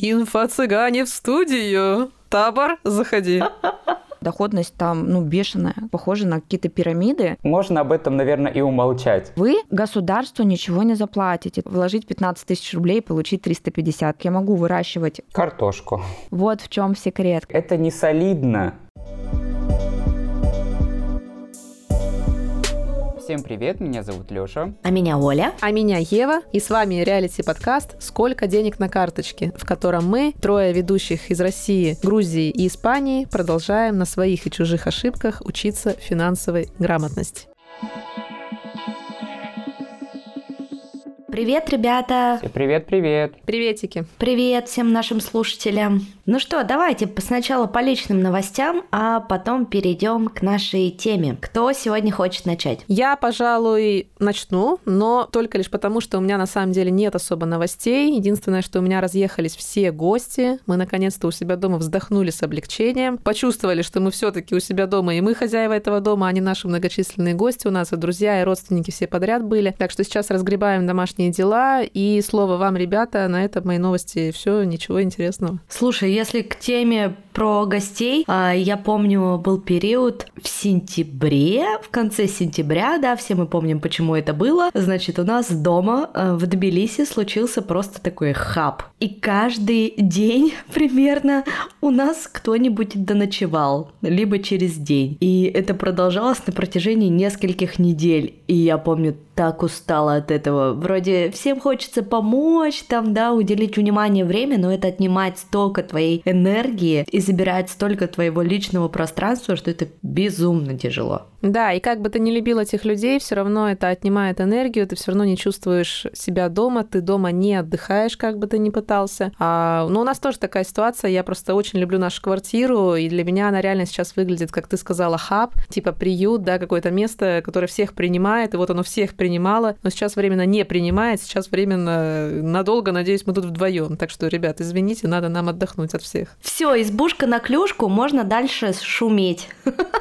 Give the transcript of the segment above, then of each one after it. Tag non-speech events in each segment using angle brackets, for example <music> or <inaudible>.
Инфо-цыгане в студию. Табор, заходи. <laughs> Доходность там, ну, бешеная, похожа на какие-то пирамиды. Можно об этом, наверное, и умолчать. Вы государству ничего не заплатите. Вложить 15 тысяч рублей, получить 350. Я могу выращивать. Картошку. Вот в чем секрет. Это не солидно. Всем привет, меня зовут Лёша. А меня Оля. А меня Ева. И с вами реалити-подкаст «Сколько денег на карточке», в котором мы, трое ведущих из России, Грузии и Испании, продолжаем на своих и чужих ошибках учиться финансовой грамотности. Привет, ребята! Привет, привет! Приветики! Привет всем нашим слушателям! Ну что, давайте сначала по личным новостям, а потом перейдем к нашей теме. Кто сегодня хочет начать? Я, пожалуй, начну, но только лишь потому, что у меня на самом деле нет особо новостей. Единственное, что у меня разъехались все гости. Мы наконец-то у себя дома вздохнули с облегчением, почувствовали, что мы все-таки у себя дома, и мы хозяева этого дома, а не наши многочисленные гости. У нас и друзья, и родственники все подряд были. Так что сейчас разгребаем домашние домашние дела. И слово вам, ребята, на этом мои новости. Все, ничего интересного. Слушай, если к теме про гостей, а, я помню, был период в сентябре, в конце сентября, да, все мы помним, почему это было. Значит, у нас дома а, в Тбилиси случился просто такой хаб. И каждый день <laughs> примерно у нас кто-нибудь доночевал, либо через день. И это продолжалось на протяжении нескольких недель. И я помню, так устала от этого. Вроде всем хочется помочь, там, да, уделить внимание, время, но это отнимает столько твоей энергии и забирает столько твоего личного пространства, что это безумно тяжело. Да, и как бы ты не любил этих людей, все равно это отнимает энергию, ты все равно не чувствуешь себя дома, ты дома не отдыхаешь, как бы ты ни пытался. А, ну, у нас тоже такая ситуация, я просто очень люблю нашу квартиру, и для меня она реально сейчас выглядит, как ты сказала, хаб, типа приют, да, какое-то место, которое всех принимает, и вот оно всех принимало, но сейчас временно не принимает, сейчас временно надолго, надеюсь, мы тут вдвоем. Так что, ребят, извините, надо нам отдохнуть от всех. Все, избушка на клюшку, можно дальше шуметь.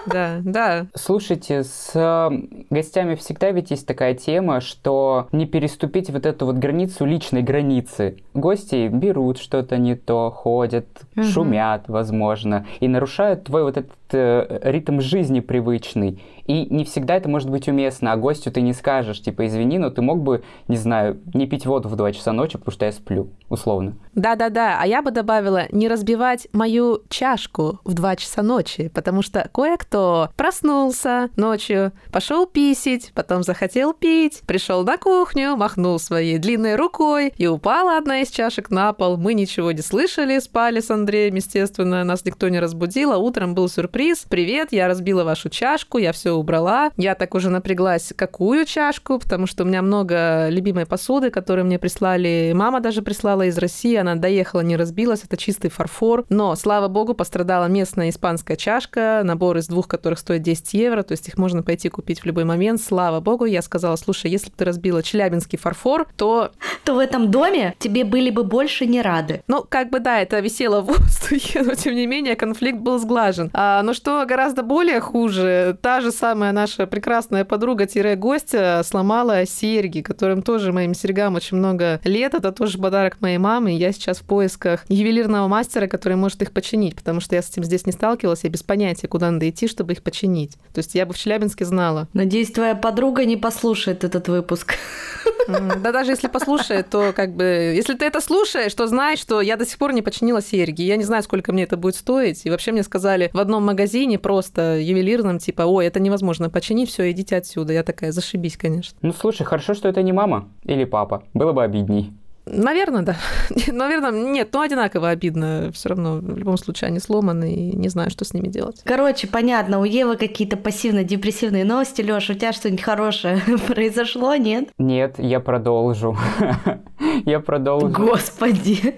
Да, да. Слушай, Слушайте, с гостями всегда ведь есть такая тема, что не переступить вот эту вот границу личной границы. Гости берут что-то не то, ходят, угу. шумят, возможно, и нарушают твой вот этот ритм жизни привычный. И не всегда это может быть уместно, а гостю ты не скажешь, типа, извини, но ты мог бы, не знаю, не пить воду в 2 часа ночи, потому что я сплю, условно. Да-да-да, а я бы добавила, не разбивать мою чашку в 2 часа ночи, потому что кое-кто проснулся ночью, пошел писить, потом захотел пить, пришел на кухню, махнул своей длинной рукой, и упала одна из чашек на пол. Мы ничего не слышали, спали с Андреем, естественно, нас никто не разбудил, а утром был сюрприз. Привет, я разбила вашу чашку, я все убрала. Я так уже напряглась, какую чашку, потому что у меня много любимой посуды, которую мне прислали. Мама даже прислала из России, она доехала, не разбилась, это чистый фарфор. Но, слава богу, пострадала местная испанская чашка, набор из двух, которых стоит 10 евро, то есть их можно пойти купить в любой момент. Слава богу, я сказала, слушай, если бы ты разбила челябинский фарфор, то... То в этом доме тебе были бы больше не рады. Ну, как бы да, это висело в воздухе, <laughs> но тем не менее конфликт был сглажен. А, но что гораздо более хуже, та же самая наша прекрасная подруга-гостья сломала серьги, которым тоже моим серьгам очень много лет. Это тоже подарок моей мамы. Я сейчас в поисках ювелирного мастера, который может их починить, потому что я с этим здесь не сталкивалась, я без понятия, куда надо идти, чтобы их починить. То есть я бы в Челябинске знала. Надеюсь, твоя подруга не послушает этот выпуск. Да даже если послушает, то как бы... Если ты это слушаешь, то знай, что я до сих пор не починила серьги. Я не знаю, сколько мне это будет стоить. И вообще мне сказали в одном магазине просто ювелирном, типа, ой, это невозможно починить, все, идите отсюда. Я такая, зашибись, конечно. Ну, слушай, хорошо, что это не мама или папа. Было бы обидней. Наверное, да. <laughs> Наверное, нет, но одинаково обидно. Все равно, в любом случае, они сломаны, и не знаю, что с ними делать. Короче, понятно, у Евы какие-то пассивно-депрессивные новости. Лёша, у тебя что-нибудь хорошее <laughs> произошло, нет? Нет, я продолжу. <laughs> я продолжу. Господи.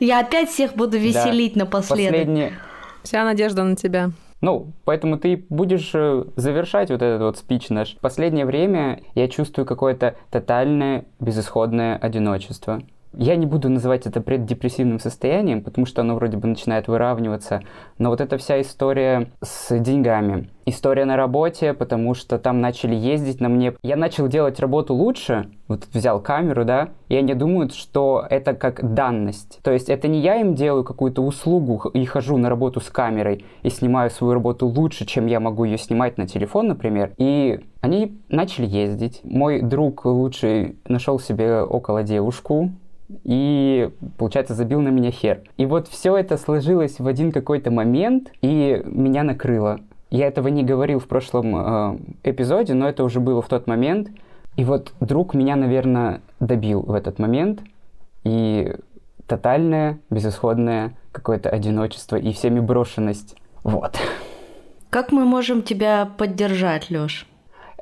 я опять всех буду веселить да. напоследок. Последнее... Вся надежда на тебя. Ну, поэтому ты будешь э, завершать вот этот вот спич наш. Последнее время я чувствую какое-то тотальное безысходное одиночество. Я не буду называть это преддепрессивным состоянием, потому что оно вроде бы начинает выравниваться, но вот эта вся история с деньгами, история на работе, потому что там начали ездить на мне. Я начал делать работу лучше, вот взял камеру, да, и они думают, что это как данность. То есть это не я им делаю какую-то услугу и хожу на работу с камерой и снимаю свою работу лучше, чем я могу ее снимать на телефон, например. И они начали ездить. Мой друг лучший нашел себе около девушку, и, получается, забил на меня хер. И вот все это сложилось в один какой-то момент, и меня накрыло. Я этого не говорил в прошлом э, эпизоде, но это уже было в тот момент. И вот друг меня, наверное, добил в этот момент. И тотальное, безысходное какое-то одиночество и всеми брошенность. Вот. Как мы можем тебя поддержать, Лёш?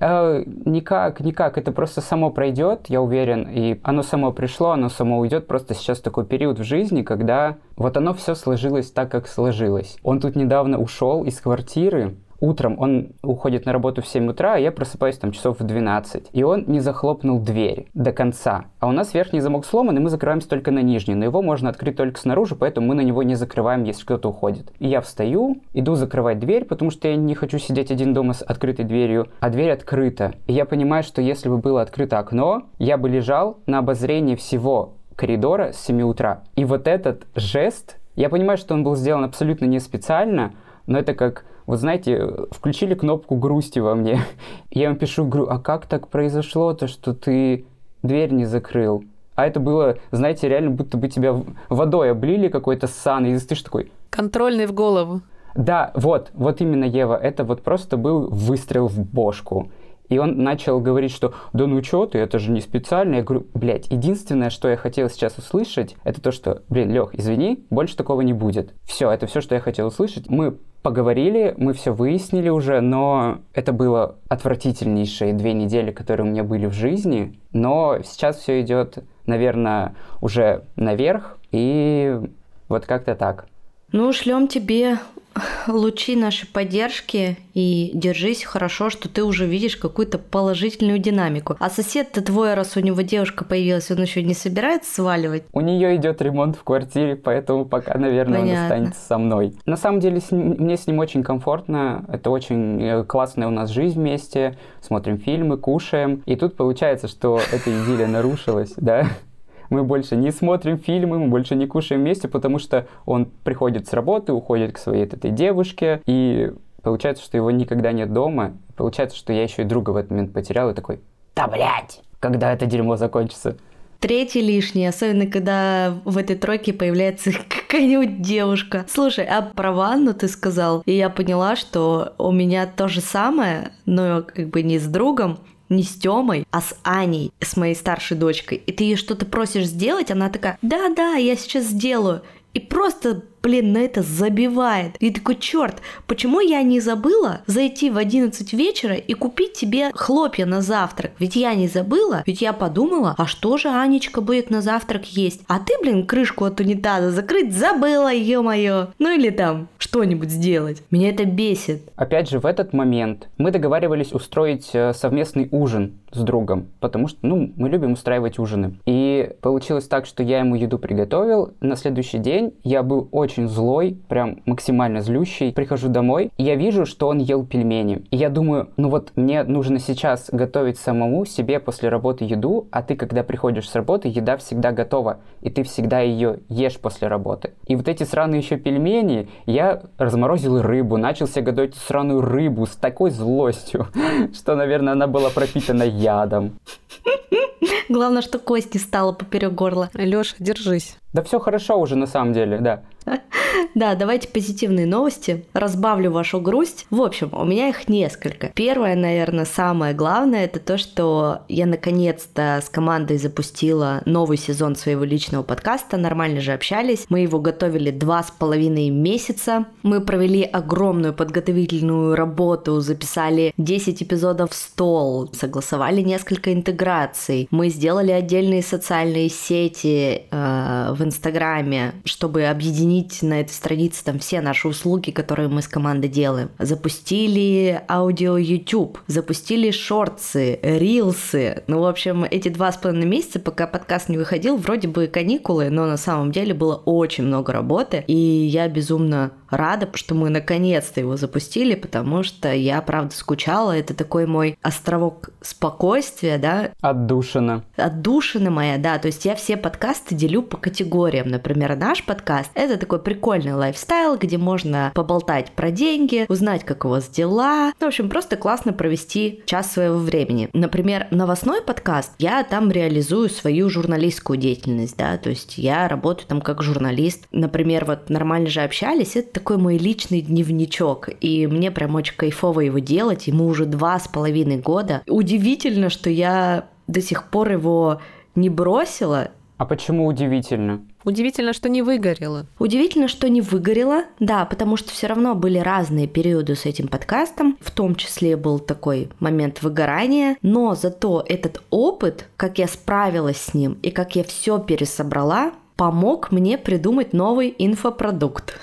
Э, никак, никак. Это просто само пройдет, я уверен. И оно само пришло, оно само уйдет. Просто сейчас такой период в жизни, когда вот оно все сложилось так, как сложилось. Он тут недавно ушел из квартиры, утром он уходит на работу в 7 утра, а я просыпаюсь там часов в 12. И он не захлопнул дверь до конца. А у нас верхний замок сломан, и мы закрываемся только на нижний. Но его можно открыть только снаружи, поэтому мы на него не закрываем, если кто-то уходит. И я встаю, иду закрывать дверь, потому что я не хочу сидеть один дома с открытой дверью, а дверь открыта. И я понимаю, что если бы было открыто окно, я бы лежал на обозрении всего коридора с 7 утра. И вот этот жест, я понимаю, что он был сделан абсолютно не специально, но это как вот знаете, включили кнопку грусти во мне. <laughs> Я им пишу, а как так произошло-то, что ты дверь не закрыл? А это было, знаете, реально будто бы тебя водой облили какой-то сан, и ты ж такой... Контрольный в голову. Да, вот, вот именно, Ева, это вот просто был выстрел в бошку. И он начал говорить, что да ну чё ты, это же не специально. Я говорю, блядь, единственное, что я хотел сейчас услышать, это то, что, блин, Лех, извини, больше такого не будет. Все, это все, что я хотел услышать. Мы поговорили, мы все выяснили уже, но это было отвратительнейшие две недели, которые у меня были в жизни. Но сейчас все идет, наверное, уже наверх, и вот как-то так. Ну, шлем тебе лучи нашей поддержки и держись хорошо, что ты уже видишь какую-то положительную динамику. А сосед-то твой, раз у него девушка появилась, он еще не собирается сваливать? У нее идет ремонт в квартире, поэтому пока, наверное, Понятно. он останется со мной. На самом деле, с ним, мне с ним очень комфортно. Это очень э, классная у нас жизнь вместе. Смотрим фильмы, кушаем. И тут получается, что эта идиллия нарушилась, да? Мы больше не смотрим фильмы, мы больше не кушаем вместе, потому что он приходит с работы, уходит к своей этой девушке, и получается, что его никогда нет дома. Получается, что я еще и друга в этот момент потерял, и такой, да блять, когда это дерьмо закончится? Третий лишний, особенно когда в этой тройке появляется <laughs> какая-нибудь девушка. Слушай, а про ванну ты сказал, и я поняла, что у меня то же самое, но как бы не с другом, не с Тёмой, а с Аней, с моей старшей дочкой. И ты ей что-то просишь сделать, она такая, да-да, я сейчас сделаю. И просто блин, на это забивает. И такой, черт, почему я не забыла зайти в 11 вечера и купить тебе хлопья на завтрак? Ведь я не забыла, ведь я подумала, а что же Анечка будет на завтрак есть? А ты, блин, крышку от унитаза закрыть забыла, ё-моё. Ну или там что-нибудь сделать. Меня это бесит. Опять же, в этот момент мы договаривались устроить э, совместный ужин с другом, потому что, ну, мы любим устраивать ужины. И получилось так, что я ему еду приготовил. На следующий день я был очень очень злой, прям максимально злющий. Прихожу домой, и я вижу, что он ел пельмени. И я думаю, ну вот мне нужно сейчас готовить самому себе после работы еду, а ты, когда приходишь с работы, еда всегда готова, и ты всегда ее ешь после работы. И вот эти сраные еще пельмени, я разморозил рыбу, начал себе готовить сраную рыбу с такой злостью, <laughs> что, наверное, она была пропитана ядом. Главное, что кость не стала поперек горла. Лёша, держись. Да все хорошо уже на самом деле, да. <laughs> Да, давайте позитивные новости. Разбавлю вашу грусть. В общем, у меня их несколько. Первое, наверное, самое главное, это то, что я наконец-то с командой запустила новый сезон своего личного подкаста. Нормально же общались. Мы его готовили два с половиной месяца. Мы провели огромную подготовительную работу, записали 10 эпизодов в стол, согласовали несколько интеграций. Мы сделали отдельные социальные сети э, в Инстаграме, чтобы объединить на этой странице там все наши услуги, которые мы с командой делаем. Запустили аудио YouTube, запустили шорты, рилсы. Ну, в общем, эти два с половиной месяца, пока подкаст не выходил, вроде бы каникулы, но на самом деле было очень много работы, и я безумно рада, что мы наконец-то его запустили, потому что я, правда, скучала. Это такой мой островок спокойствия, да. Отдушина. Отдушина моя, да. То есть я все подкасты делю по категориям. Например, наш подкаст — это такой прикольный лайфстайл, где можно поболтать про деньги, узнать, как у вас дела. Ну, в общем, просто классно провести час своего времени. Например, новостной подкаст, я там реализую свою журналистскую деятельность, да, то есть я работаю там как журналист. Например, вот нормально же общались, это такой мой личный дневничок, и мне прям очень кайфово его делать, ему уже два с половиной года. Удивительно, что я до сих пор его не бросила. А почему удивительно? Удивительно, что не выгорело. Удивительно, что не выгорело, да, потому что все равно были разные периоды с этим подкастом, в том числе был такой момент выгорания, но зато этот опыт, как я справилась с ним и как я все пересобрала, помог мне придумать новый инфопродукт.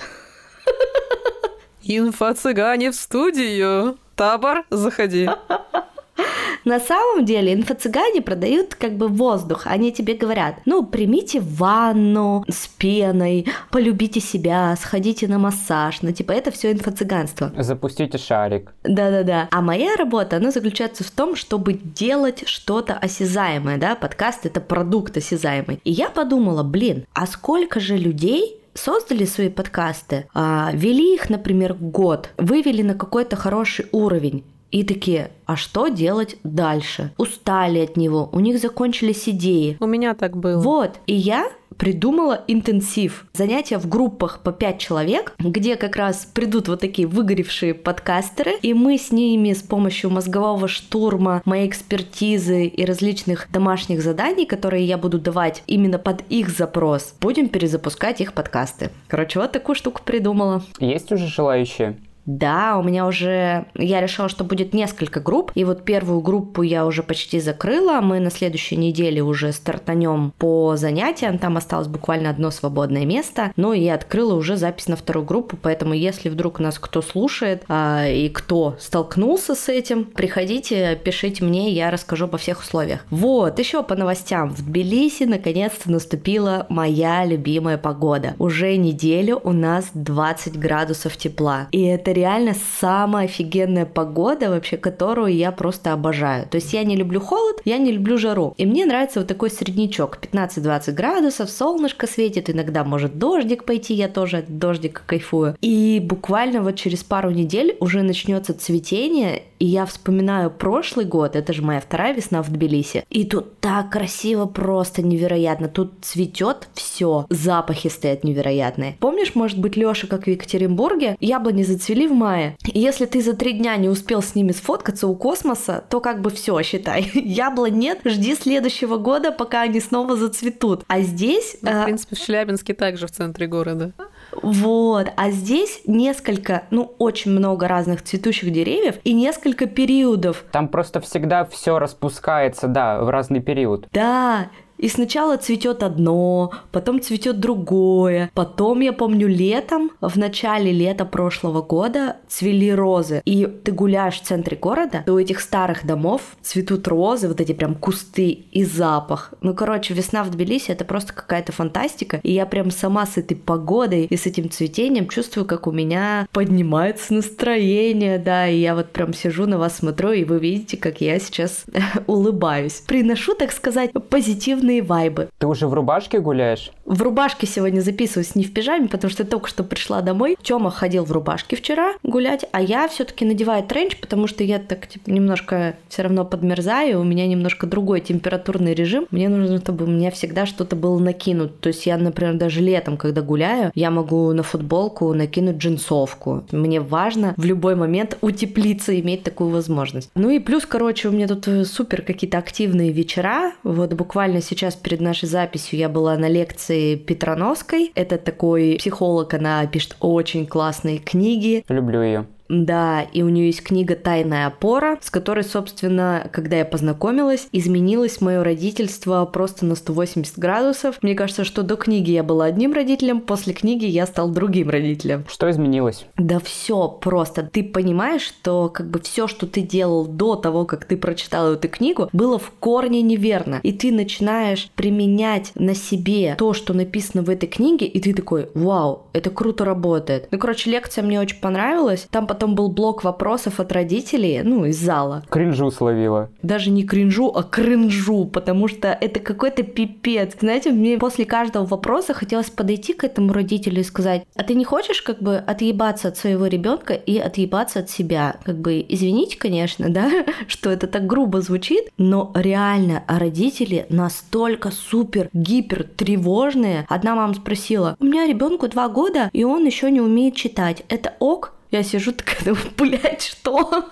Инфо-цыгане в студию. Табор, заходи. <laughs> На самом деле инфо-цыгане продают как бы воздух. Они тебе говорят, ну, примите ванну с пеной, полюбите себя, сходите на массаж. Ну, типа, это все инфо-цыганство. Запустите шарик. Да-да-да. А моя работа, она заключается в том, чтобы делать что-то осязаемое, да, подкаст — это продукт осязаемый. И я подумала, блин, а сколько же людей создали свои подкасты, а, вели их, например, год, вывели на какой-то хороший уровень, и такие, а что делать дальше? Устали от него, у них закончились идеи. У меня так было. Вот, и я придумала интенсив. Занятия в группах по 5 человек, где как раз придут вот такие выгоревшие подкастеры, и мы с ними с помощью мозгового штурма, моей экспертизы и различных домашних заданий, которые я буду давать именно под их запрос, будем перезапускать их подкасты. Короче, вот такую штуку придумала. Есть уже желающие? Да, у меня уже... Я решила, что будет несколько групп. И вот первую группу я уже почти закрыла. Мы на следующей неделе уже стартанем по занятиям. Там осталось буквально одно свободное место. Ну и открыла уже запись на вторую группу. Поэтому если вдруг нас кто слушает а, и кто столкнулся с этим, приходите, пишите мне, я расскажу по всех условиях. Вот, еще по новостям. В Тбилиси наконец-то наступила моя любимая погода. Уже неделю у нас 20 градусов тепла. И это реально самая офигенная погода вообще, которую я просто обожаю. То есть я не люблю холод, я не люблю жару. И мне нравится вот такой среднячок. 15-20 градусов, солнышко светит, иногда может дождик пойти, я тоже от дождика кайфую. И буквально вот через пару недель уже начнется цветение, и я вспоминаю прошлый год, это же моя вторая весна в Тбилиси. И тут так красиво, просто невероятно. Тут цветет все, запахи стоят невероятные. Помнишь, может быть, Лёша, как в Екатеринбурге, яблони зацвели в мае. И если ты за три дня не успел с ними сфоткаться у космоса, то как бы все, считай. <laughs> Яблонь нет, жди следующего года, пока они снова зацветут. А здесь... Ну, в а, принципе, в Челябинске также в центре города. Вот, а здесь несколько, ну, очень много разных цветущих деревьев и несколько периодов. Там просто всегда все распускается, да, в разный период. Да, и сначала цветет одно, потом цветет другое. Потом, я помню, летом, в начале лета прошлого года цвели розы. И ты гуляешь в центре города, и у этих старых домов цветут розы, вот эти прям кусты и запах. Ну, короче, весна в Тбилиси это просто какая-то фантастика. И я прям сама с этой погодой и с этим цветением чувствую, как у меня поднимается настроение, да, и я вот прям сижу на вас смотрю, и вы видите, как я сейчас <laughs> улыбаюсь. Приношу, так сказать, позитивный позитивные вайбы. Ты уже в рубашке гуляешь? В рубашке сегодня записываюсь, не в пижаме, потому что только что пришла домой. Тёма ходил в рубашке вчера гулять, а я все таки надеваю тренч, потому что я так типа немножко все равно подмерзаю, у меня немножко другой температурный режим. Мне нужно, чтобы у меня всегда что-то было накинут. То есть я, например, даже летом, когда гуляю, я могу на футболку накинуть джинсовку. Мне важно в любой момент утеплиться, иметь такую возможность. Ну и плюс, короче, у меня тут э, супер какие-то активные вечера. Вот буквально сейчас сейчас перед нашей записью я была на лекции Петроновской. Это такой психолог, она пишет очень классные книги. Люблю ее. Да, и у нее есть книга «Тайная опора», с которой, собственно, когда я познакомилась, изменилось мое родительство просто на 180 градусов. Мне кажется, что до книги я была одним родителем, после книги я стал другим родителем. Что изменилось? Да все просто. Ты понимаешь, что как бы все, что ты делал до того, как ты прочитал эту книгу, было в корне неверно. И ты начинаешь применять на себе то, что написано в этой книге, и ты такой, вау, это круто работает. Ну, короче, лекция мне очень понравилась. Там потом был блок вопросов от родителей, ну, из зала. Кринжу словила. Даже не кринжу, а кринжу, потому что это какой-то пипец. Знаете, мне после каждого вопроса хотелось подойти к этому родителю и сказать, а ты не хочешь как бы отъебаться от своего ребенка и отъебаться от себя? Как бы, извините, конечно, да, <laughs> что это так грубо звучит, но реально родители настолько супер гипер тревожные. Одна мама спросила, у меня ребенку два года, и он еще не умеет читать. Это ок? Я сижу такая, <laughs> блядь, что?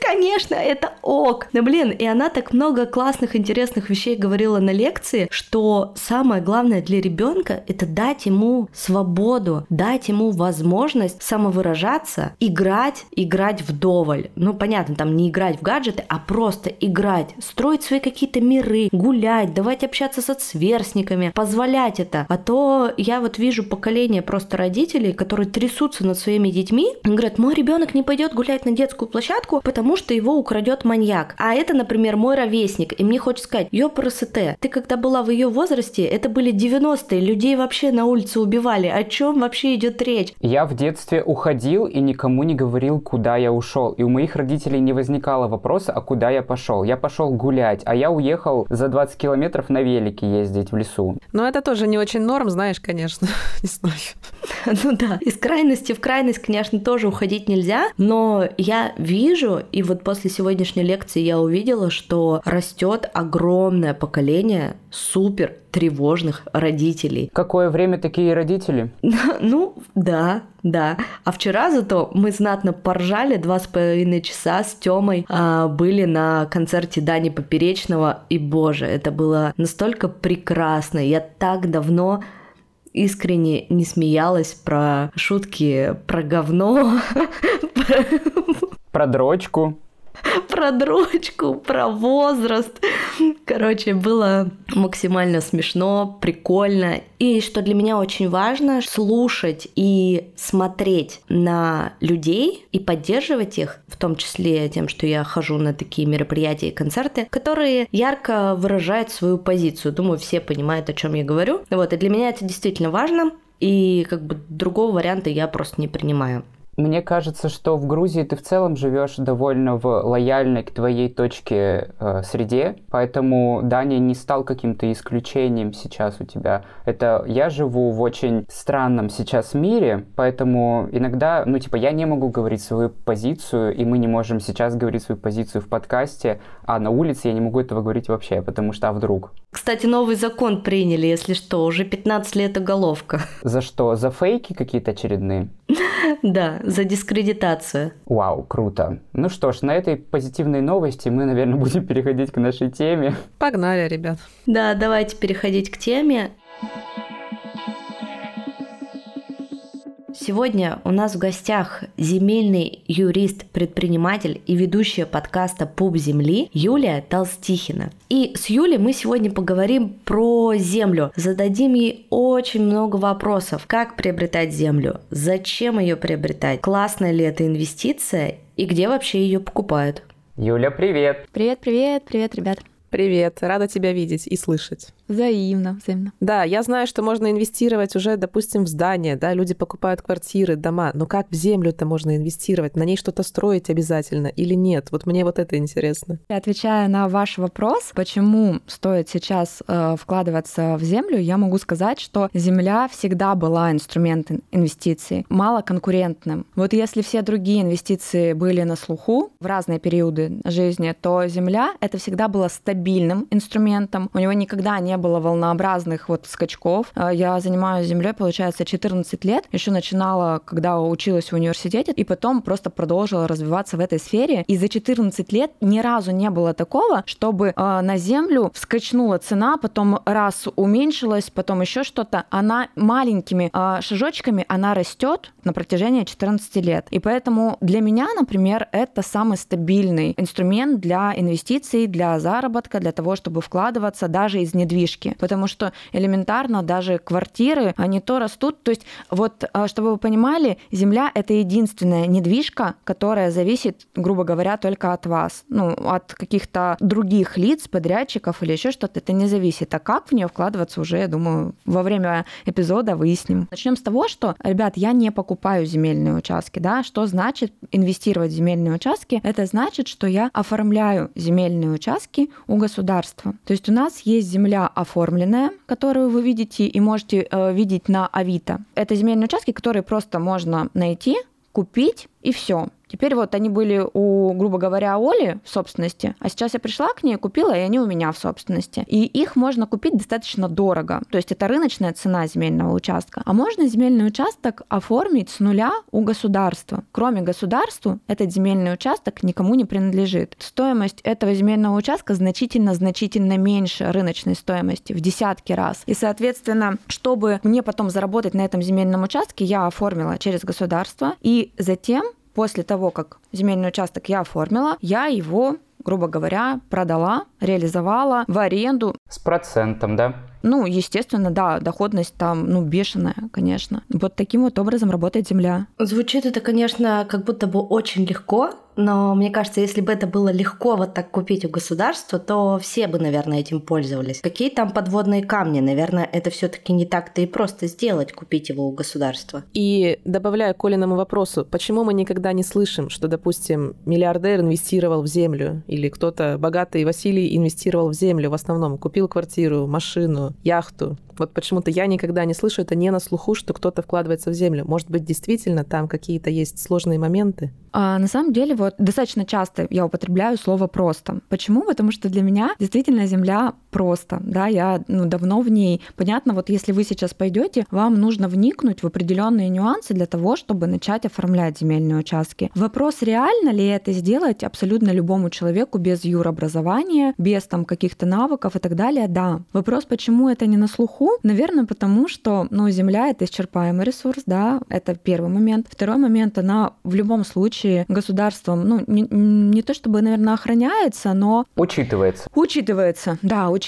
Конечно, это ок. Да блин, и она так много классных, интересных вещей говорила на лекции, что самое главное для ребенка это дать ему свободу, дать ему возможность самовыражаться, играть, играть вдоволь. Ну, понятно, там не играть в гаджеты, а просто играть, строить свои какие-то миры, гулять, давать общаться со сверстниками, позволять это. А то я вот вижу поколение просто родителей, которые трясутся над своими детьми, говорят, мой ребенок не пойдет гулять на детскую площадку, потому что его украдет маньяк. А это, например, мой ровесник. И мне хочется сказать, ёпрст, ты когда была в ее возрасте, это были 90-е, людей вообще на улице убивали. О чем вообще идет речь? Я в детстве уходил и никому не говорил, куда я ушел. И у моих родителей не возникало вопроса, а куда я пошел. Я пошел гулять, а я уехал за 20 километров на велике ездить в лесу. Но это тоже не очень норм, знаешь, конечно. <laughs> не знаю. <laughs> Ну да, из крайности в крайность, конечно, тоже уходить нельзя, но я вижу, и вот после сегодняшней лекции я увидела, что растет огромное поколение супер тревожных родителей. Какое время такие родители? <laughs> Ну, да, да. А вчера зато мы знатно поржали два с половиной часа с Тёмой, а, были на концерте Дани Поперечного, и, боже, это было настолько прекрасно. Я так давно искренне не смеялась про шутки про говно. <laughs> Про дрочку. <laughs> Про дрочку, про возраст. Короче, было максимально смешно, прикольно. И что для меня очень важно, слушать и смотреть на людей и поддерживать их, в том числе тем, что я хожу на такие мероприятия и концерты, которые ярко выражают свою позицию. Думаю, все понимают, о чем я говорю. Вот, и для меня это действительно важно. И как бы другого варианта я просто не принимаю. Мне кажется, что в Грузии ты в целом живешь довольно в лояльной к твоей точке э, среде, поэтому Дания не стал каким-то исключением сейчас у тебя. Это я живу в очень странном сейчас мире, поэтому иногда, ну типа, я не могу говорить свою позицию, и мы не можем сейчас говорить свою позицию в подкасте, а на улице я не могу этого говорить вообще, потому что а вдруг? Кстати, новый закон приняли, если что, уже 15 лет уголовка. За что? За фейки какие-то очередные? Да, за дискредитацию. Вау, круто. Ну что ж, на этой позитивной новости мы, наверное, будем переходить к нашей теме. Погнали, ребят. Да, давайте переходить к теме. Сегодня у нас в гостях земельный юрист-предприниматель и ведущая подкаста «Пуп земли» Юлия Толстихина. И с Юлей мы сегодня поговорим про землю. Зададим ей очень много вопросов. Как приобретать землю? Зачем ее приобретать? Классная ли это инвестиция? И где вообще ее покупают? Юля, привет! Привет, привет, привет, ребят. Привет, рада тебя видеть и слышать. Взаимно, взаимно. Да, я знаю, что можно инвестировать уже, допустим, в здание, да, люди покупают квартиры, дома, но как в землю-то можно инвестировать? На ней что-то строить обязательно или нет? Вот мне вот это интересно. Отвечая на ваш вопрос, почему стоит сейчас э, вкладываться в землю, я могу сказать, что земля всегда была инструментом инвестиций, малоконкурентным. Вот если все другие инвестиции были на слуху в разные периоды жизни, то земля это всегда было стабильным инструментом, у него никогда не было волнообразных вот скачков. Э, я занимаюсь землей, получается, 14 лет. Еще начинала, когда училась в университете, и потом просто продолжила развиваться в этой сфере. И за 14 лет ни разу не было такого, чтобы э, на землю вскочнула цена, потом раз уменьшилась, потом еще что-то. Она маленькими э, шажочками, она растет на протяжении 14 лет. И поэтому для меня, например, это самый стабильный инструмент для инвестиций, для заработка, для того, чтобы вкладываться даже из недвижки. Потому что элементарно даже квартиры, они то растут. То есть вот, а, чтобы вы понимали, земля — это единственная недвижка, которая зависит, грубо говоря, только от вас. Ну, от каких-то других лиц, подрядчиков или еще что-то, это не зависит. А как в нее вкладываться уже, я думаю, во время эпизода выясним. Начнем с того, что, ребят, я не покупаю земельные участки, да, что значит инвестировать в земельные участки? Это значит, что я оформляю земельные участки у государства. То есть у нас есть земля оформленная, которую вы видите и можете э, видеть на Авито. Это земельные участки, которые просто можно найти, купить и все. Теперь вот они были у, грубо говоря, Оли в собственности, а сейчас я пришла к ней, купила, и они у меня в собственности. И их можно купить достаточно дорого. То есть это рыночная цена земельного участка. А можно земельный участок оформить с нуля у государства. Кроме государства, этот земельный участок никому не принадлежит. Стоимость этого земельного участка значительно-значительно меньше рыночной стоимости, в десятки раз. И, соответственно, чтобы мне потом заработать на этом земельном участке, я оформила через государство, и затем После того, как земельный участок я оформила, я его грубо говоря, продала, реализовала в аренду. С процентом, да? Ну, естественно, да, доходность там, ну, бешеная, конечно. Вот таким вот образом работает земля. Звучит это, конечно, как будто бы очень легко, но мне кажется, если бы это было легко вот так купить у государства, то все бы, наверное, этим пользовались. Какие там подводные камни? Наверное, это все таки не так-то и просто сделать, купить его у государства. И добавляя к Колиному вопросу, почему мы никогда не слышим, что, допустим, миллиардер инвестировал в землю, или кто-то богатый Василий инвестировал в землю в основном, купил квартиру, машину, яхту, вот почему-то я никогда не слышу, это не на слуху, что кто-то вкладывается в землю. Может быть, действительно там какие-то есть сложные моменты? А, на самом деле, вот достаточно часто я употребляю слово просто. Почему? Потому что для меня действительно земля просто. Да, я ну, давно в ней. Понятно, вот если вы сейчас пойдете, вам нужно вникнуть в определенные нюансы для того, чтобы начать оформлять земельные участки. Вопрос, реально ли это сделать абсолютно любому человеку без юробразования, без там каких-то навыков и так далее, да. Вопрос, почему это не на слуху, Наверное, потому что ну, Земля — это исчерпаемый ресурс, да, это первый момент. Второй момент, она в любом случае государством, ну, не, не то чтобы, наверное, охраняется, но... Учитывается. Учитывается, да, учитывается.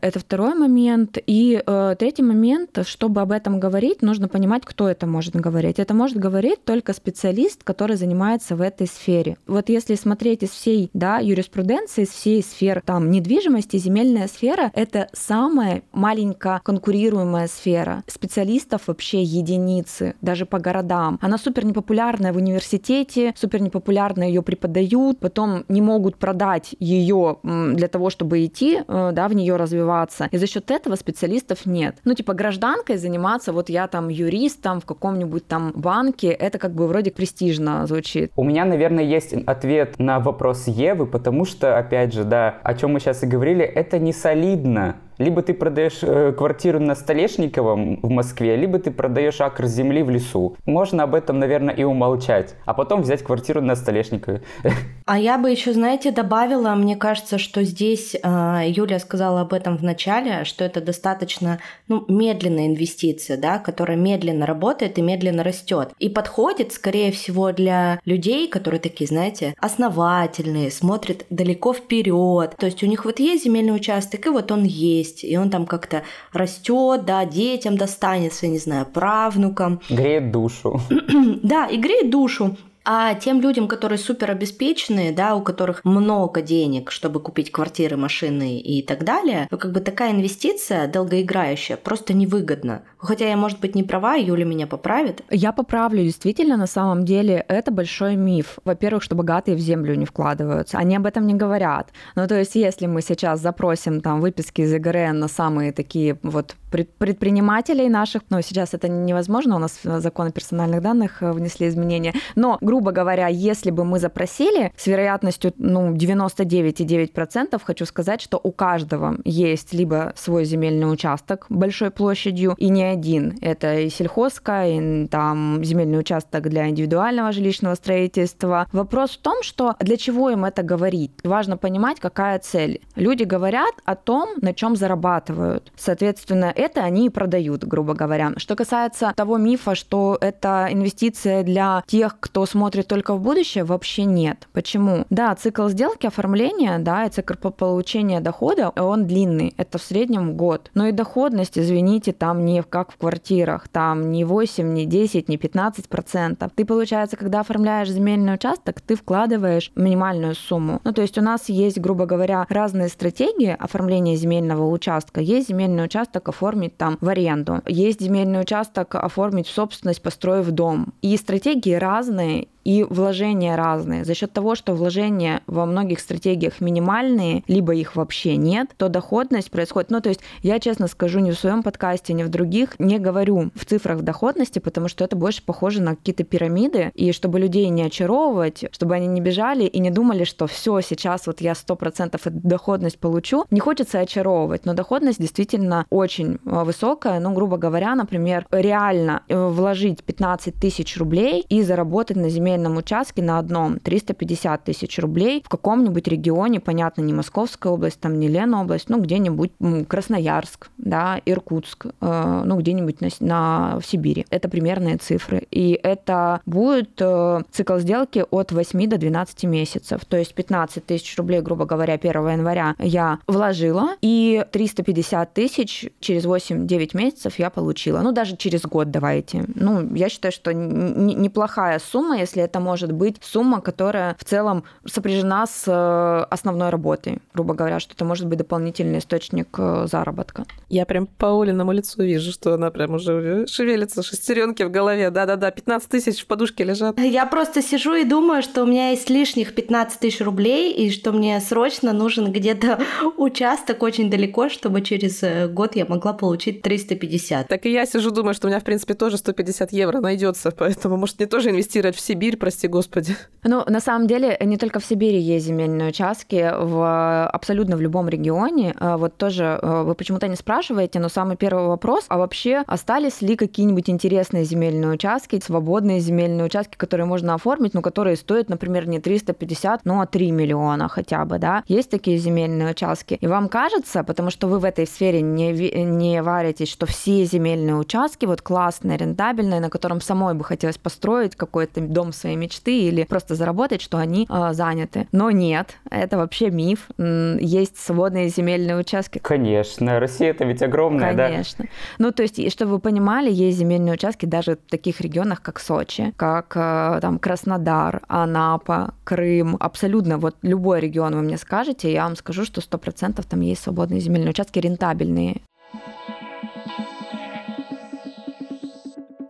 Это второй момент. И э, третий момент, чтобы об этом говорить, нужно понимать, кто это может говорить. Это может говорить только специалист, который занимается в этой сфере. Вот если смотреть из всей да, юриспруденции, из всей сфер там, недвижимости, земельная сфера — это самая маленькая конкурируемая сфера. Специалистов вообще единицы, даже по городам. Она супер непопулярная в университете, супер непопулярно ее преподают, потом не могут продать ее для того, чтобы идти, да, в нее развиваться. И за счет этого специалистов нет. Ну, типа гражданкой заниматься, вот я там юристом в каком-нибудь там банке, это как бы вроде престижно звучит. У меня, наверное, есть ответ на вопрос Евы, потому что, опять же, да, о чем мы сейчас и говорили, это не солидно либо ты продаешь э, квартиру на Столешниковом в Москве, либо ты продаешь акр земли в лесу. Можно об этом, наверное, и умолчать, а потом взять квартиру на Столешникове. <laughs> А я бы еще, знаете, добавила, мне кажется, что здесь э, Юля сказала об этом в начале, что это достаточно ну, медленная инвестиция, да, которая медленно работает и медленно растет. И подходит, скорее всего, для людей, которые такие, знаете, основательные, смотрят далеко вперед. То есть у них вот есть земельный участок, и вот он есть есть, и он там как-то растет, да, детям достанется, не знаю, правнукам. Греет душу. <clears throat> да, и греет душу. А тем людям, которые супер обеспеченные, да, у которых много денег, чтобы купить квартиры, машины и так далее, то как бы такая инвестиция долгоиграющая просто невыгодна. Хотя я, может быть, не права, Юля меня поправит. Я поправлю, действительно, на самом деле это большой миф. Во-первых, что богатые в землю не вкладываются. Они об этом не говорят. Ну, то есть, если мы сейчас запросим там выписки из ИГРН на самые такие вот предпринимателей наших. Но сейчас это невозможно, у нас законы персональных данных э, внесли изменения. Но, грубо говоря, если бы мы запросили с вероятностью ну, 99,9%, хочу сказать, что у каждого есть либо свой земельный участок большой площадью, и не один. Это и сельхозка, и там земельный участок для индивидуального жилищного строительства. Вопрос в том, что для чего им это говорить? Важно понимать, какая цель. Люди говорят о том, на чем зарабатывают. Соответственно, это они и продают, грубо говоря. Что касается того мифа, что это инвестиция для тех, кто смотрит только в будущее, вообще нет. Почему? Да, цикл сделки, оформления, да, и цикл получения дохода, он длинный. Это в среднем год. Но и доходность, извините, там не как в квартирах, там не 8, не 10, не 15 процентов. Ты, получается, когда оформляешь земельный участок, ты вкладываешь минимальную сумму. Ну, то есть у нас есть, грубо говоря, разные стратегии оформления земельного участка. Есть земельный участок оформить там в аренду, есть земельный участок оформить в собственность, построив дом. И стратегии разные, и вложения разные. За счет того, что вложения во многих стратегиях минимальные, либо их вообще нет, то доходность происходит. Ну, то есть я честно скажу, ни в своем подкасте, ни в других не говорю в цифрах доходности, потому что это больше похоже на какие-то пирамиды, и чтобы людей не очаровывать, чтобы они не бежали и не думали, что все, сейчас вот я 100% доходность получу. Не хочется очаровывать, но доходность действительно очень а, высокая. Ну, грубо говоря, например, реально э, вложить 15 тысяч рублей и заработать на земле земельном участке на одном 350 тысяч рублей в каком-нибудь регионе, понятно, не Московская область, там не Ленобласть, ну где-нибудь Красноярск, да, Иркутск, э, ну где-нибудь на, на, в Сибири. Это примерные цифры. И это будет э, цикл сделки от 8 до 12 месяцев. То есть 15 тысяч рублей, грубо говоря, 1 января я вложила, и 350 тысяч через 8-9 месяцев я получила. Ну даже через год давайте. Ну, я считаю, что неплохая сумма, если это может быть сумма, которая в целом сопряжена с э, основной работой, грубо говоря, что это может быть дополнительный источник э, заработка. Я прям по Олиному лицу вижу, что она прям уже шевелится, шестеренки в голове. Да-да-да, 15 тысяч в подушке лежат. Я просто сижу и думаю, что у меня есть лишних 15 тысяч рублей, и что мне срочно нужен где-то <laughs> участок очень далеко, чтобы через э, год я могла получить 350. Так и я сижу, думаю, что у меня, в принципе, тоже 150 евро найдется, поэтому, может, мне тоже инвестировать в Сибирь, Сибирь, прости господи. Ну, на самом деле, не только в Сибири есть земельные участки, в абсолютно в любом регионе. А, вот тоже а, вы почему-то не спрашиваете, но самый первый вопрос, а вообще остались ли какие-нибудь интересные земельные участки, свободные земельные участки, которые можно оформить, но которые стоят, например, не 350, ну, а 3 миллиона хотя бы, да? Есть такие земельные участки. И вам кажется, потому что вы в этой сфере не, не варитесь, что все земельные участки вот классные, рентабельные, на котором самой бы хотелось построить какой-то дом своей мечты или просто заработать, что они э, заняты. Но нет, это вообще миф. Есть свободные земельные участки. Конечно, Россия это ведь огромная, Конечно. да? Конечно. Ну, то есть, чтобы вы понимали, есть земельные участки даже в таких регионах, как Сочи, как э, там Краснодар, Анапа, Крым. Абсолютно вот любой регион вы мне скажете, я вам скажу, что 100% там есть свободные земельные участки, рентабельные.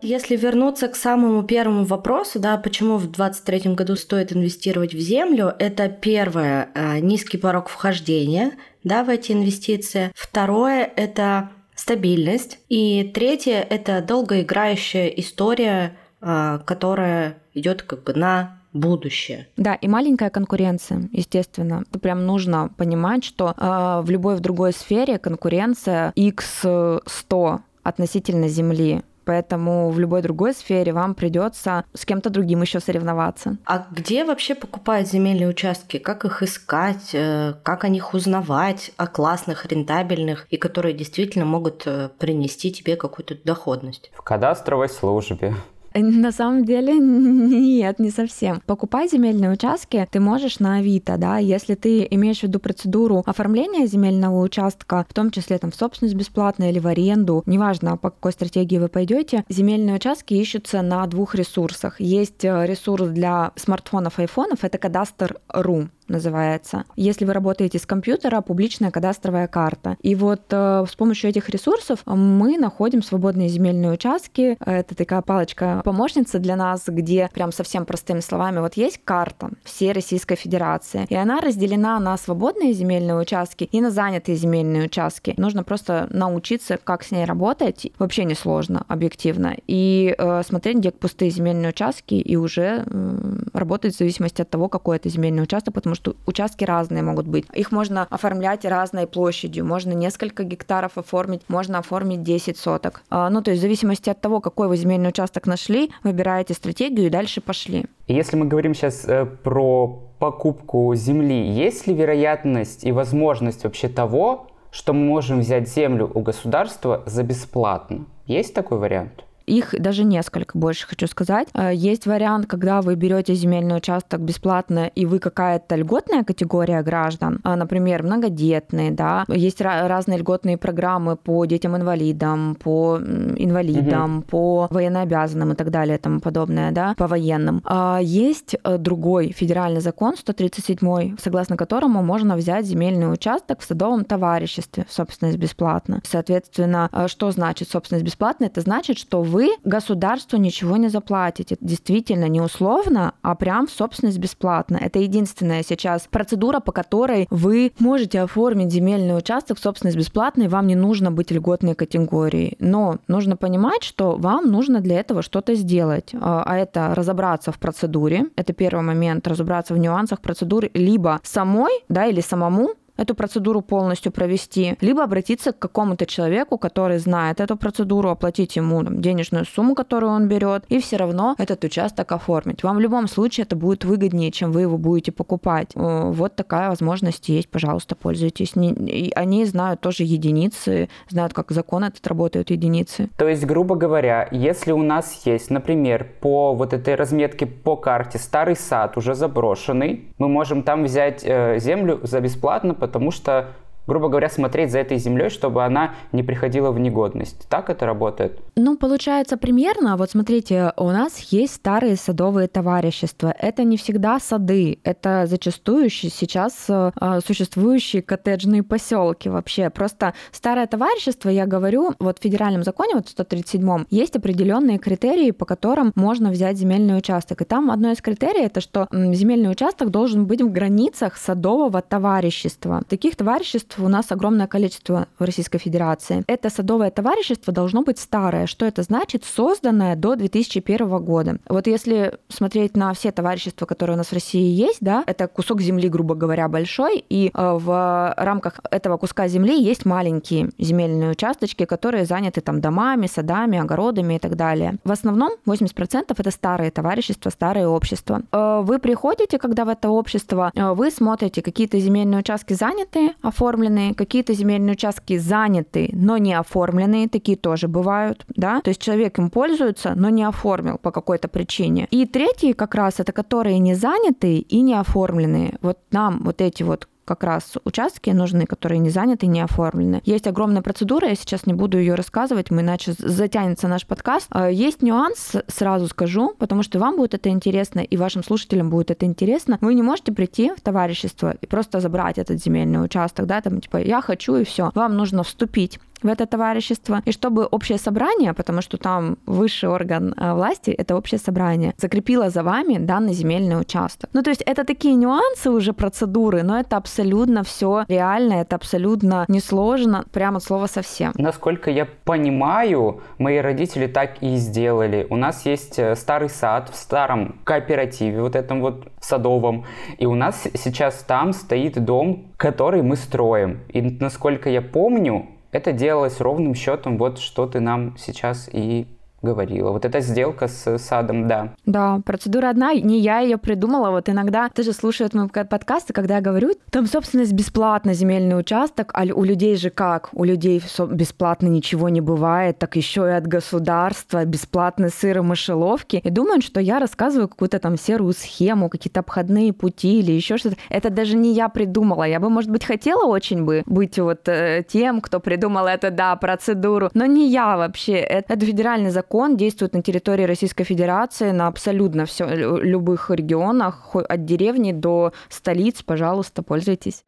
Если вернуться к самому первому вопросу, да, почему в 2023 году стоит инвестировать в землю, это первое, э, низкий порог вхождения да, в эти инвестиции. Второе – это стабильность. И третье – это долгоиграющая история, э, которая идет как бы на будущее. Да, и маленькая конкуренция, естественно. Прям нужно понимать, что э, в любой в другой сфере конкуренция x100 относительно Земли. Поэтому в любой другой сфере вам придется с кем-то другим еще соревноваться. А где вообще покупают земельные участки? Как их искать? Э, как о них узнавать? О классных, рентабельных и которые действительно могут э, принести тебе какую-то доходность? В кадастровой службе. На самом деле <laughs> нет, не совсем. Покупать земельные участки ты можешь на Авито, да, если ты имеешь в виду процедуру оформления земельного участка, в том числе там в собственность бесплатно или в аренду, неважно по какой стратегии вы пойдете, земельные участки ищутся на двух ресурсах. Есть э, ресурс для смартфонов, айфонов, это кадастр.ру. называется. Если вы работаете с компьютера, публичная кадастровая карта. И вот э, с помощью этих ресурсов мы находим свободные земельные участки. Это такая палочка-помощница для нас, где прям совсем простыми словами вот есть карта всей Российской Федерации, и она разделена на свободные земельные участки и на занятые земельные участки. Нужно просто научиться, как с ней работать. Вообще не сложно, объективно. И э, смотреть, где пустые земельные участки, и уже э, работать в зависимости от того, какой это земельный участок, потому что участки разные могут быть. Их можно оформлять разной площадью. Можно несколько гектаров оформить, можно оформить 10 соток. А, ну, то есть в зависимости от того, какой вы земельный участок нашли, выбираете стратегию и дальше пошли. Если мы говорим сейчас э, про покупку земли, есть ли вероятность и возможность вообще того, что мы можем взять землю у государства за бесплатно? Есть такой вариант? Их даже несколько, больше хочу сказать. Э, есть вариант, когда вы берете земельный участок бесплатно, и вы какая-то льготная категория граждан, а, например, многодетные, да. Есть разные льготные программы по детям-инвалидам, по инвалидам, угу. по военнообязанным и так далее, и тому подобное, да, по военным. А, есть э, другой федеральный закон, 137, согласно которому можно взять земельный участок в садовом товариществе, собственность бесплатно. Соответственно, э, что значит собственность бесплатно? Это значит, что вы государству ничего не заплатите. Действительно, не условно, а прям в собственность бесплатно. Это единственная сейчас процедура, по которой вы можете оформить земельный участок в собственность бесплатно, и вам не нужно быть льготной категорией. Но нужно понимать, что вам нужно для этого что-то сделать. А, а это разобраться в процедуре. Это первый момент, разобраться в нюансах процедуры либо самой, да, или самому эту процедуру полностью провести, либо обратиться к какому-то человеку, который знает эту процедуру, оплатить ему там, денежную сумму, которую он берет, и все равно этот участок оформить. Вам в любом случае это будет выгоднее, чем вы его будете покупать. Э, вот такая возможность есть, пожалуйста, пользуйтесь. Они знают тоже единицы, знают, как закон этот работают единицы. То есть, грубо говоря, если у нас есть, например, по вот этой разметке по карте старый сад уже заброшенный, мы можем там взять э, землю за бесплатно, потому что грубо говоря, смотреть за этой землей, чтобы она не приходила в негодность. Так это работает? Ну, получается примерно. Вот смотрите, у нас есть старые садовые товарищества. Это не всегда сады, это зачастую сейчас э, существующие коттеджные поселки вообще. Просто старое товарищество, я говорю, вот в федеральном законе, вот в 137-м, есть определенные критерии, по которым можно взять земельный участок. И там одно из критерий это, что земельный участок должен быть в границах садового товарищества. Таких товариществ у нас огромное количество в Российской Федерации. Это садовое товарищество должно быть старое. Что это значит? Созданное до 2001 года. Вот если смотреть на все товарищества, которые у нас в России есть, да, это кусок земли, грубо говоря, большой, и э, в рамках этого куска земли есть маленькие земельные участочки, которые заняты там домами, садами, огородами и так далее. В основном 80% это старые товарищества, старые общества. Э, вы приходите, когда в это общество, э, вы смотрите, какие-то земельные участки заняты, оформлены, оформленные, какие-то земельные участки заняты, но не оформленные, такие тоже бывают, да, то есть человек им пользуется, но не оформил по какой-то причине. И третьи как раз это которые не заняты и не оформленные. Вот нам вот эти вот как раз участки нужны, которые не заняты, не оформлены. Есть огромная процедура, я сейчас не буду ее рассказывать, мы иначе затянется наш подкаст. А, есть нюанс, сразу скажу, потому что вам будет это интересно, и вашим слушателям будет это интересно. Вы не можете прийти в товарищество и просто забрать этот земельный участок, да, там типа я хочу и все. Вам нужно вступить в это товарищество, и чтобы общее собрание, потому что там высший орган э, власти, это общее собрание, закрепило за вами данный земельный участок. Ну, то есть это такие нюансы уже процедуры, но это абсолютно все реально, это абсолютно несложно, прямо слово совсем. Насколько я понимаю, мои родители так и сделали. У нас есть э, старый сад в старом кооперативе, вот этом вот садовом, и у нас сейчас там стоит дом, который мы строим. И насколько я помню, это делалось ровным счетом, вот что ты нам сейчас и говорила. Вот эта сделка с садом, да. Да, процедура одна, не я ее придумала. Вот иногда тоже слушают мои подкасты, когда я говорю, там собственность бесплатно, земельный участок, а у людей же как? У людей бесплатно ничего не бывает, так еще и от государства бесплатные сыры мышеловки. И думают, что я рассказываю какую-то там серую схему, какие-то обходные пути или еще что-то. Это даже не я придумала. Я бы, может быть, хотела очень бы быть вот э, тем, кто придумал это, да, процедуру, но не я вообще. Это, это федеральный закон закон действует на территории Российской Федерации, на абсолютно все, любых регионах, от деревни до столиц, пожалуйста, пользуйтесь.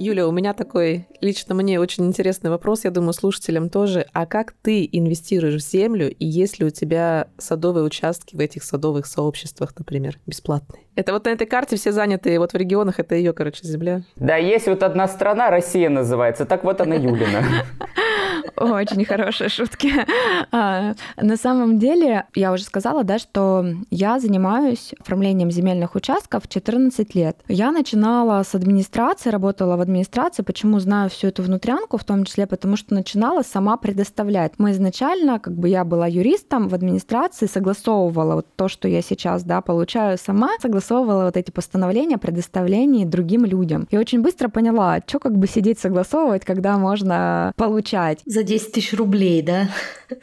Юля, у меня такой лично мне очень интересный вопрос, я думаю, слушателям тоже. А как ты инвестируешь в землю, и есть ли у тебя садовые участки в этих садовых сообществах, например, бесплатные? Это вот на этой карте все заняты, вот в регионах это ее, короче, земля. Да, есть вот одна страна, Россия называется, так вот она Юлина. <laughs> Очень хорошие шутки. А, на самом деле, я уже сказала, да, что я занимаюсь оформлением земельных участков 14 лет. Я начинала с администрации, работала в администрации. Почему знаю всю эту внутрянку, в том числе потому, что начинала сама предоставлять. Мы изначально, как бы я была юристом в администрации, согласовывала вот то, что я сейчас, да, получаю сама, согласовывала вот эти постановления о предоставлении другим людям. И очень быстро поняла, что как бы сидеть согласовывать, когда можно получать. За 10 тысяч рублей, да?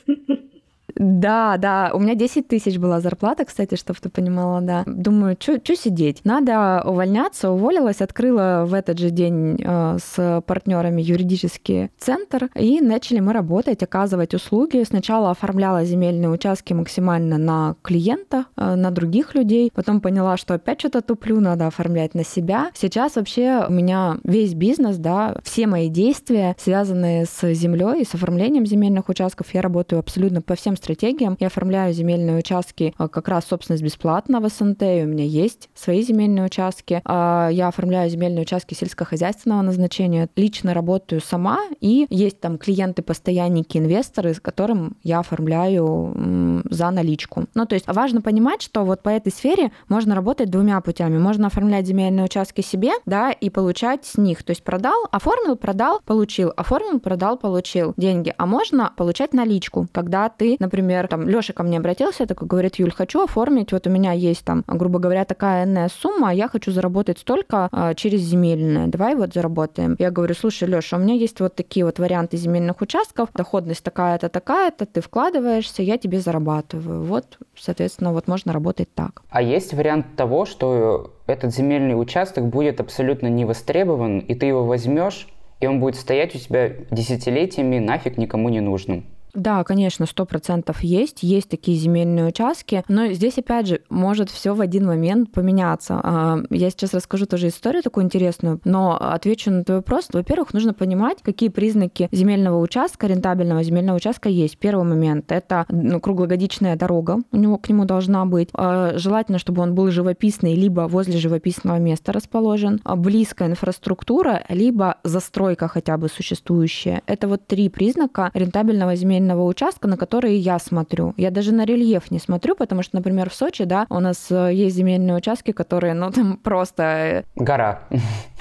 <laughs> Да, да, у меня 10 тысяч была зарплата, кстати, чтобы ты понимала, да. Думаю, что сидеть? Надо увольняться, уволилась, открыла в этот же день э, с партнерами юридический центр, и начали мы работать, оказывать услуги. Сначала оформляла земельные участки максимально на клиента, э, на других людей, потом поняла, что опять что-то туплю, надо оформлять на себя. Сейчас вообще у меня весь бизнес, да, все мои действия, связанные с землей и с оформлением земельных участков, я работаю абсолютно по всем стратегиям. Я оформляю земельные участки а, как раз собственность бесплатно в СНТ, у меня есть свои земельные участки. А, я оформляю земельные участки сельскохозяйственного назначения, лично работаю сама, и есть там клиенты-постоянники, инвесторы, с которым я оформляю за наличку. Ну, то есть важно понимать, что вот по этой сфере можно работать двумя путями. Можно оформлять земельные участки себе, да, и получать с них. То есть продал, оформил, продал, получил, оформил, продал, получил деньги. А можно получать наличку, когда ты, например, например, там Лёша ко мне обратился, такой говорит, Юль, хочу оформить, вот у меня есть там, грубо говоря, такая энная сумма, я хочу заработать столько а, через земельное, давай вот заработаем. Я говорю, слушай, Лёша, у меня есть вот такие вот варианты земельных участков, доходность такая-то, такая-то, ты вкладываешься, я тебе зарабатываю. Вот, соответственно, вот можно работать так. А есть вариант того, что этот земельный участок будет абсолютно не востребован, и ты его возьмешь, и он будет стоять у тебя десятилетиями нафиг никому не нужным. Да, конечно, сто процентов есть. Есть такие земельные участки. Но здесь, опять же, может все в один момент поменяться. А, я сейчас расскажу тоже историю такую интересную, но отвечу на твой вопрос. Во-первых, нужно понимать, какие признаки земельного участка, рентабельного земельного участка есть. Первый момент — это ну, круглогодичная дорога у него к нему должна быть. А, желательно, чтобы он был живописный, либо возле живописного места расположен. А, близкая инфраструктура, либо застройка хотя бы существующая. Это вот три признака рентабельного земельного земельного участка, на который я смотрю. Я даже на рельеф не смотрю, потому что, например, в Сочи, да, у нас э, есть земельные участки, которые, ну, там <laughs> просто... Э, Гора.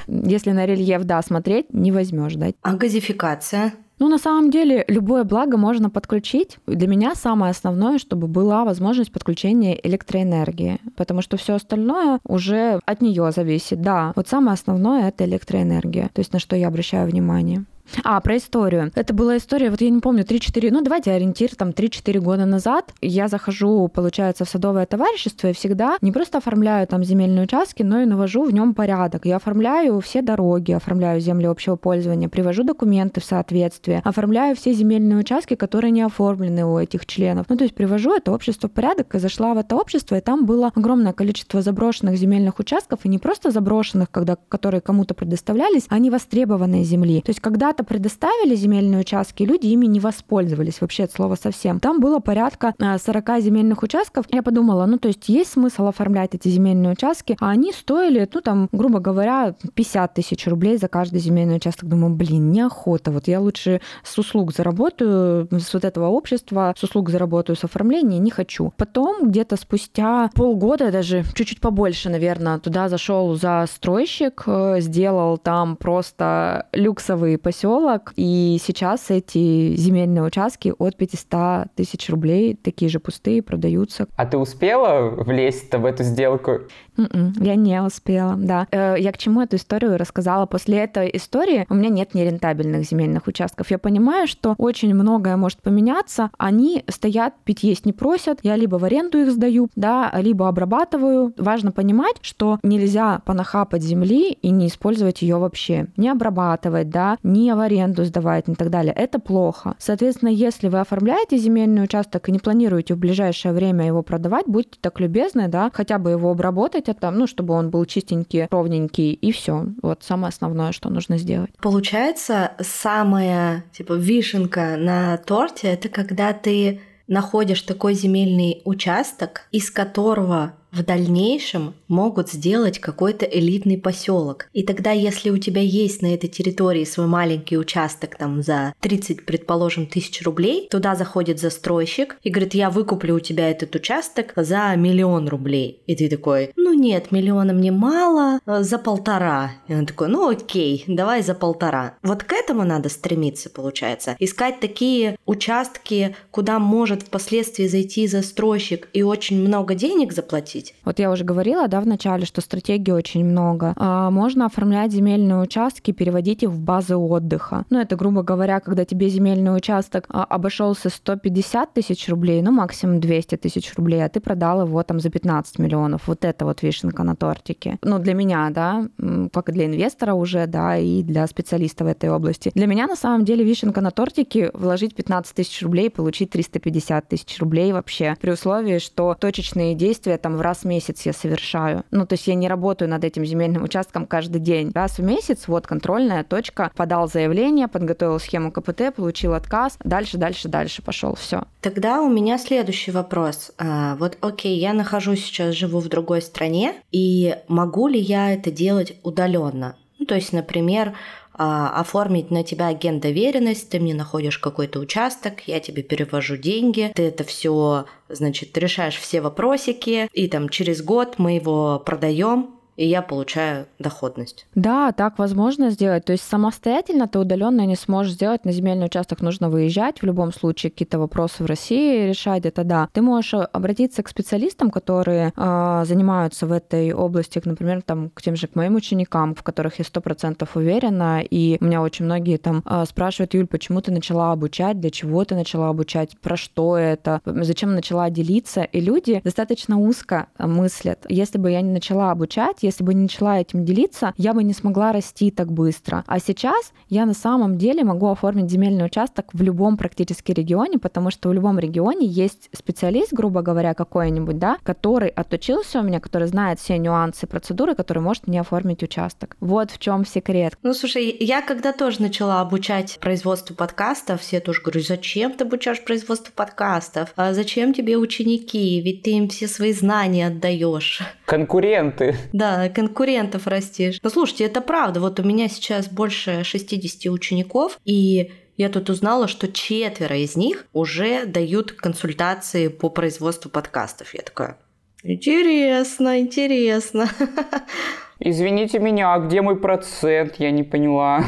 Если на рельеф, да, смотреть, не возьмешь, да. А газификация? Ну, на самом деле, любое благо можно подключить. Для меня самое основное, чтобы была возможность подключения электроэнергии, потому что все остальное уже от нее зависит. Да, вот самое основное это электроэнергия, то есть на что я обращаю внимание. А, про историю. Это была история, вот я не помню, 3-4, ну давайте ориентир, там 3-4 года назад. Я захожу, получается, в садовое товарищество и всегда не просто оформляю там земельные участки, но и навожу в нем порядок. Я оформляю все дороги, оформляю земли общего пользования, привожу документы в соответствие, оформляю все земельные участки, которые не оформлены у этих членов. Ну, то есть привожу это общество в порядок и зашла в это общество, и там было огромное количество заброшенных земельных участков, и не просто заброшенных, когда, которые кому-то предоставлялись, а не востребованные земли. То есть когда когда-то предоставили земельные участки, люди ими не воспользовались вообще от слова совсем. Там было порядка 40 э, земельных участков. Я подумала, ну то есть есть смысл оформлять эти земельные участки, а они стоили, ну там, грубо говоря, 50 тысяч рублей за каждый земельный участок. Думаю, блин, неохота. Вот я лучше с услуг заработаю, с вот этого общества, с услуг заработаю, с оформления не хочу. Потом где-то спустя полгода, даже чуть-чуть побольше, наверное, туда зашел застройщик, э, сделал там просто люксовый поселок поселок, и сейчас эти земельные участки от 500 тысяч рублей, такие же пустые, продаются. А ты успела влезть в эту сделку? Mm-mm, м-м, я не успела, да. Э, я к чему эту историю рассказала? После этой истории у меня нет нерентабельных земельных участков. Я понимаю, что очень многое может поменяться. Они стоят, пить есть не просят. Я либо в аренду их сдаю, да, либо обрабатываю. Важно понимать, что нельзя понахапать земли и не использовать ее вообще. Не обрабатывать, да, не в аренду сдавать и так далее. Это плохо. Соответственно, если вы оформляете земельный участок и не планируете в ближайшее время его продавать, будьте так любезны, да, хотя бы его обработать, это, ну, чтобы он был чистенький, ровненький, и все. Вот самое основное, что нужно сделать. Получается, самая, типа, вишенка на торте, это когда ты находишь такой земельный участок, из которого в дальнейшем могут сделать какой-то элитный поселок. И тогда, если у тебя есть на этой территории свой маленький участок там за 30, предположим, тысяч рублей, туда заходит застройщик и говорит, я выкуплю у тебя этот участок за миллион рублей. И ты такой, ну нет, миллиона мне мало, э, за полтора. И он такой, ну окей, давай за полтора. Вот к этому надо стремиться, получается. Искать такие участки, куда может впоследствии зайти застройщик и очень много денег заплатить, оформить? Вот я уже говорила, да, в начале, что стратегий очень много. А, можно оформлять земельные участки, переводить их в базы отдыха. Ну, это, грубо говоря, когда тебе земельный участок а, обошелся 150 тысяч рублей, ну, максимум 200 тысяч рублей, а ты продал его там за 15 миллионов. Вот это вот вишенка на тортике. Ну, для меня, да, как и для инвестора уже, да, и для специалиста в этой области. Для меня, на самом деле, вишенка на тортике вложить 15 тысяч рублей и получить 350 тысяч рублей вообще, при условии, что точечные действия там в раз раз в месяц я совершаю. Ну, то есть я не работаю над этим земельным участком каждый день. Раз в месяц, вот контрольная точка, подал заявление, подготовил схему КПТ, получил отказ, дальше, дальше, дальше пошел, все. Тогда у меня следующий вопрос. А, вот, окей, я нахожусь сейчас, живу в другой стране, и могу ли я это делать удаленно? Ну, то есть, например, оформить на тебя агент доверенность, ты мне находишь какой-то участок, я тебе перевожу деньги, ты это все, значит, решаешь все вопросики, и там через год мы его продаем, и я получаю доходность. Да, так возможно сделать. То есть самостоятельно ты удаленно не сможешь сделать. На земельный участок нужно выезжать. В любом случае какие-то вопросы в России решать, это да. Ты можешь обратиться к специалистам, которые э, занимаются в этой области, например, там, к тем же к моим ученикам, в которых я сто процентов уверена. И у меня очень многие там э, спрашивают, Юль, почему ты начала обучать, для чего ты начала обучать, про что это, зачем начала делиться. И люди достаточно узко мыслят. Если бы я не начала обучать, если бы не начала этим делиться, я бы не смогла расти так быстро. А сейчас я на самом деле могу оформить земельный участок в любом практически регионе, потому что в любом регионе есть специалист, грубо говоря, какой-нибудь, да, который отучился у меня, который знает все нюансы процедуры, который может мне оформить участок. Вот в чем секрет. Ну, слушай, я когда тоже начала обучать производству подкастов, все тоже говорят, зачем ты обучаешь производству подкастов? А зачем тебе ученики? Ведь ты им все свои знания отдаешь. Конкуренты. Да, конкурентов растишь. Но слушайте, это правда. Вот у меня сейчас больше 60 учеников, и я тут узнала, что четверо из них уже дают консультации по производству подкастов. Я такая, интересно, интересно. <laughs> Извините меня, а где мой процент? Я не поняла.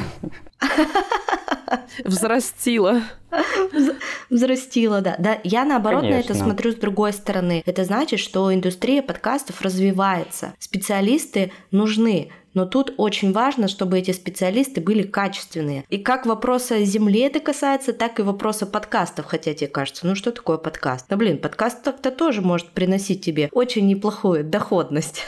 <laughs> Взрастила. Взрастила, да. Да, я наоборот Конечно. на это смотрю с другой стороны. Это значит, что индустрия подкастов развивается. Специалисты нужны. Но тут очень важно, чтобы эти специалисты были качественные. И как вопроса земли это касается, так и вопроса подкастов, хотя тебе кажется, ну что такое подкаст? Да блин, подкаст так-то тоже может приносить тебе очень неплохую доходность.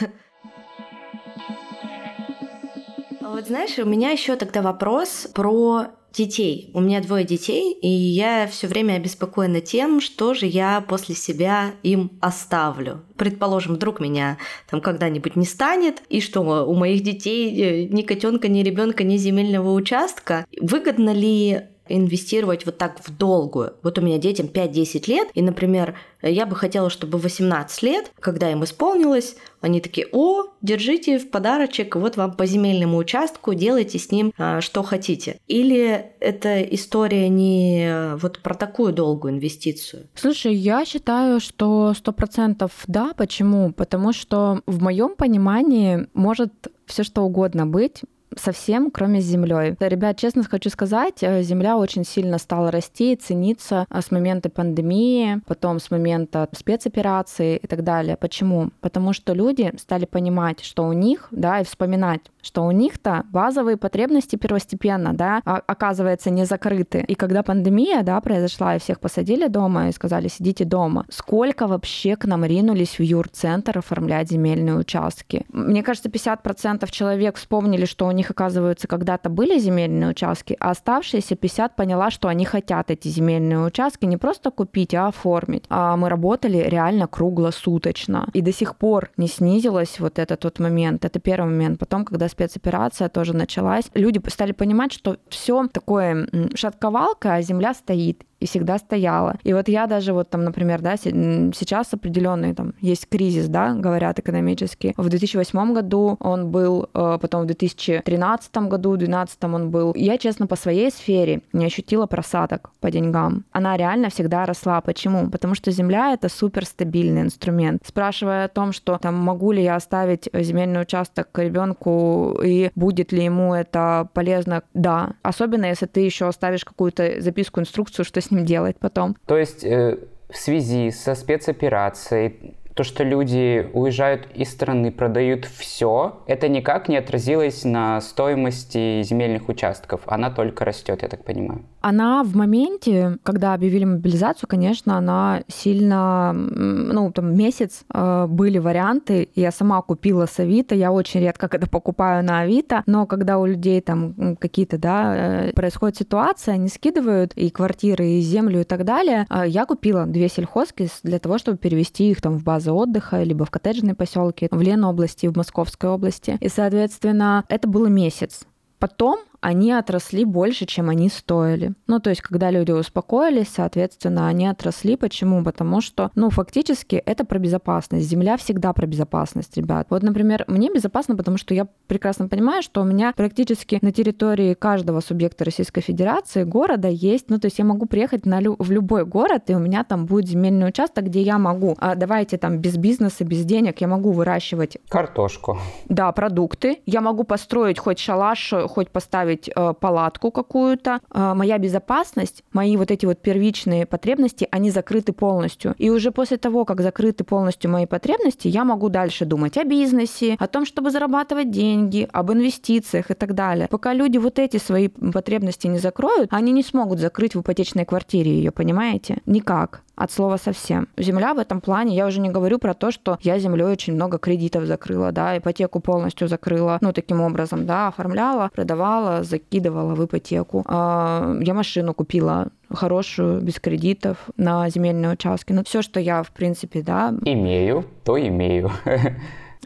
Вот знаешь, у меня еще тогда вопрос про детей. У меня двое детей, и я все время обеспокоена тем, что же я после себя им оставлю. Предположим, вдруг меня там когда-нибудь не станет, и что у моих детей э, ни котенка, ни ребенка, ни земельного участка. Выгодно ли инвестировать вот так в долгую. Вот у меня детям 5-10 лет, и, например, я бы хотела, чтобы 18 лет, когда им исполнилось, они такие, о, держите в подарочек, вот вам по земельному участку, делайте с ним а, что хотите. Или это история не вот про такую долгую инвестицию? Слушай, я считаю, что сто процентов да. Почему? Потому что в моем понимании может все что угодно быть совсем, кроме землей. Ребят, честно хочу сказать, э, земля очень сильно стала расти и цениться э, с момента пандемии, потом с момента спецоперации и так далее. Почему? Потому что люди стали понимать, что у них, да, и вспоминать, что у них-то базовые потребности первостепенно, да, а, оказывается, не закрыты. И когда пандемия, да, произошла, и всех посадили дома и сказали, сидите дома, сколько вообще к нам ринулись в юрцентр оформлять земельные участки? Мне кажется, 50% человек вспомнили, что у них, оказывается, когда-то были земельные участки, а оставшиеся 50 поняла, что они хотят эти земельные участки не просто купить, а оформить. А мы работали реально круглосуточно. И до сих пор не снизилось вот этот вот момент. Это первый момент. Потом, когда спецоперация тоже началась, люди стали понимать, что все такое шатковалка, а земля стоит и всегда стояла. И вот я даже вот там, например, да, сейчас определенный там есть кризис, да, говорят экономически. В 2008 году он был, э, потом в 2013 году, в 2012 он был. Я, честно, по своей сфере не ощутила просадок по деньгам. Она реально всегда росла. Почему? Потому что земля — это суперстабильный инструмент. Спрашивая о том, что там могу ли я оставить земельный участок ребенку и будет ли ему это полезно, да. Особенно если ты еще оставишь какую-то записку, инструкцию, что с ним делать потом. То есть э, в связи со спецоперацией то, что люди уезжают из страны, продают все, это никак не отразилось на стоимости земельных участков. Она только растет, я так понимаю. Она в моменте, когда объявили мобилизацию, конечно, она сильно, ну, там, месяц э, были варианты. Я сама купила с Авито, я очень редко когда покупаю на Авито, но когда у людей там какие-то, да, э, происходит ситуация, они скидывают и квартиры, и землю, и так далее, э, я купила две сельхозки для того, чтобы перевести их там в базы отдыха, либо в коттеджные поселки в Ленобласти, в Московской области. И, соответственно, это было месяц. Потом они отросли больше, чем они стоили. Ну, то есть, когда люди успокоились, соответственно, они отросли. Почему? Потому что, ну, фактически это про безопасность. Земля всегда про безопасность, ребят. Вот, например, мне безопасно, потому что я прекрасно понимаю, что у меня практически на территории каждого субъекта Российской Федерации города есть, ну, то есть я могу приехать на лю- в любой город, и у меня там будет земельный участок, где я могу, а, давайте там без бизнеса, без денег, я могу выращивать... Картошку. Да, продукты. Я могу построить хоть шалаш, хоть поставить поставить э, палатку какую-то. Э, моя безопасность, мои вот эти вот первичные потребности, они закрыты полностью. И уже после того, как закрыты полностью мои потребности, я могу дальше думать о бизнесе, о том, чтобы зарабатывать деньги, об инвестициях и так далее. Пока люди вот эти свои потребности не закроют, они не смогут закрыть в ипотечной квартире ее, понимаете? Никак от слова совсем. Земля в этом плане, я уже не говорю про то, что я землей очень много кредитов закрыла, да, ипотеку полностью закрыла, ну, таким образом, да, оформляла, продавала, закидывала в ипотеку. А, я машину купила хорошую, без кредитов, на земельные участки. Ну, все, что я, в принципе, да... Имею, то имею.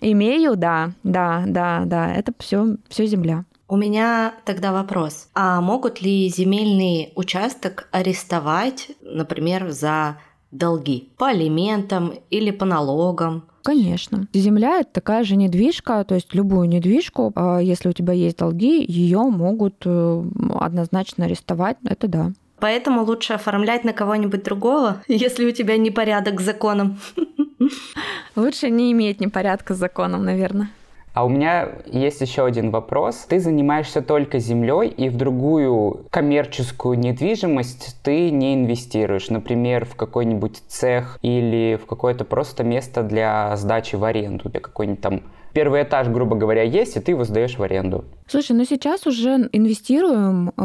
Имею, да, да, да, да, это все, все земля. У меня тогда вопрос. А могут ли земельный участок арестовать, например, за долги по алиментам или по налогам? Конечно. Земля это такая же недвижка, то есть любую недвижку, а если у тебя есть долги, ее могут э, однозначно арестовать. Это да. Поэтому лучше оформлять на кого-нибудь другого, <laughs> если у тебя непорядок с законом. <laughs> Лучше не иметь непорядка с законом, наверное. А у меня есть еще один вопрос. Ты занимаешься только землей и в другую коммерческую недвижимость ты не инвестируешь, например, в какой-нибудь цех или в какое-то просто место для сдачи в аренду, для какой-нибудь там первый этаж, грубо говоря, есть, и ты его сдаешь в аренду. Слушай, ну сейчас уже инвестируем, э,